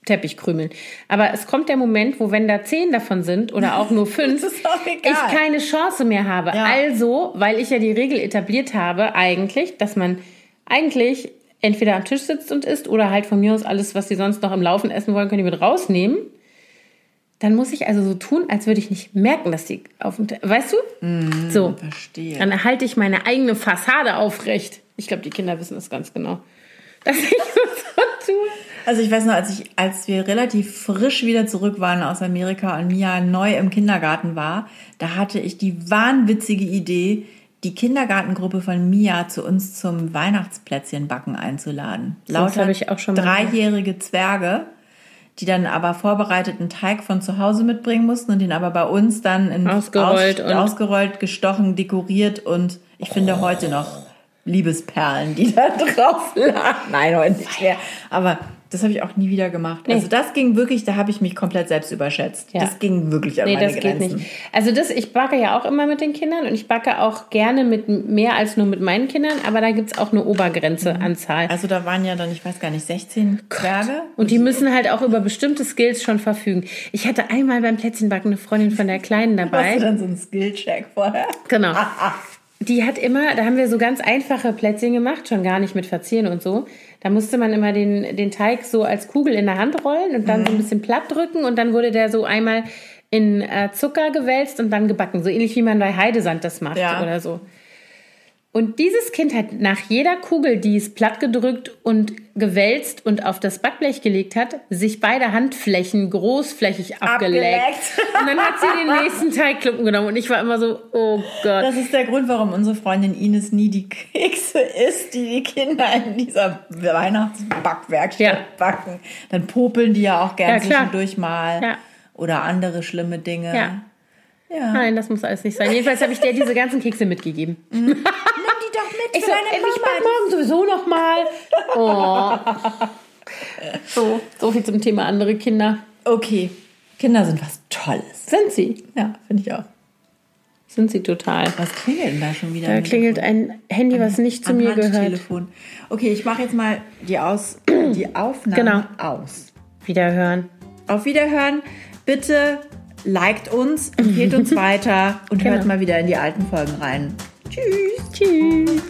Teppich krümeln. Aber es kommt der Moment, wo wenn da zehn davon sind oder auch nur fünf, auch ich keine Chance mehr habe. Ja. Also, weil ich ja die Regel etabliert habe, eigentlich, dass man eigentlich entweder am Tisch sitzt und isst oder halt von mir aus alles, was sie sonst noch im Laufen essen wollen, können die mit rausnehmen. Dann muss ich also so tun, als würde ich nicht merken, dass die auf dem Tisch. Weißt du? so. Verstehe. Dann halte ich meine eigene Fassade aufrecht. Ich glaube, die Kinder wissen das ganz genau. Dass ich so tue. Also ich weiß noch, als ich, als wir relativ frisch wieder zurück waren aus Amerika und Mia neu im Kindergarten war, da hatte ich die wahnwitzige Idee, die Kindergartengruppe von Mia zu uns zum Weihnachtsplätzchenbacken einzuladen. Das habe ich auch schon mal dreijährige Zwerge, die dann aber vorbereiteten Teig von zu Hause mitbringen mussten und den aber bei uns dann in Ausgerollt aus, ausgerollt, gestochen, dekoriert und ich finde heute noch Liebesperlen, die da drauf lagen. Nein, heute nicht mehr. Aber das habe ich auch nie wieder gemacht. Also das ging wirklich, da habe ich mich komplett selbst überschätzt. Ja. Das ging wirklich an Nee, meine das Grenzen. geht nicht. Also das, ich backe ja auch immer mit den Kindern und ich backe auch gerne mit mehr als nur mit meinen Kindern, aber da gibt es auch eine Obergrenze an Zahl. Also da waren ja dann, ich weiß gar nicht, 16 Zwerge. Und die müssen halt auch über bestimmte Skills schon verfügen. Ich hatte einmal beim Plätzchenbacken eine Freundin von der Kleinen Hast dabei. du dann so einen Skill-Check vorher? Genau. Die hat immer, da haben wir so ganz einfache Plätzchen gemacht, schon gar nicht mit Verzieren und so. Da musste man immer den, den Teig so als Kugel in der Hand rollen und dann so ein bisschen platt drücken und dann wurde der so einmal in äh, Zucker gewälzt und dann gebacken. So ähnlich wie man bei Heidesand das macht Ja. oder so. Und dieses Kind hat nach jeder Kugel, die es platt gedrückt und gewälzt und auf das Backblech gelegt hat, sich beide Handflächen großflächig abgeleckt. Abgeleckt. Und dann hat sie den nächsten Teigklumpen genommen und ich war immer so, oh Gott. Das ist der Grund, warum unsere Freundin Ines nie die Kekse isst, die die Kinder in dieser Weihnachtsbackwerkstatt Ja. backen. Dann popeln die ja auch gerne Ja, zwischendurch mal. Ja. Oder andere schlimme Dinge. Ja. Ja. Nein, das muss alles nicht sein. Jedenfalls habe ich dir diese ganzen Kekse mitgegeben. Nimm die doch mit Ich für so, deine ich Mama. back morgen sowieso noch mal. Oh. So, so viel zum Thema andere Kinder. Okay, Kinder sind was Tolles. Sind sie? Ja, finde ich auch. Sind sie total. Was klingelt denn da schon wieder? Da klingelt ein Handy, was nicht zu mir gehört. Handtelefon. Okay, ich mache jetzt mal die, Aus die Aufnahme Genau. aus. Wiederhören. Auf Wiederhören. Bitte liked uns, empfehlt uns weiter und hört Genau. mal wieder in die alten Folgen rein. Tschüss. Tschüss.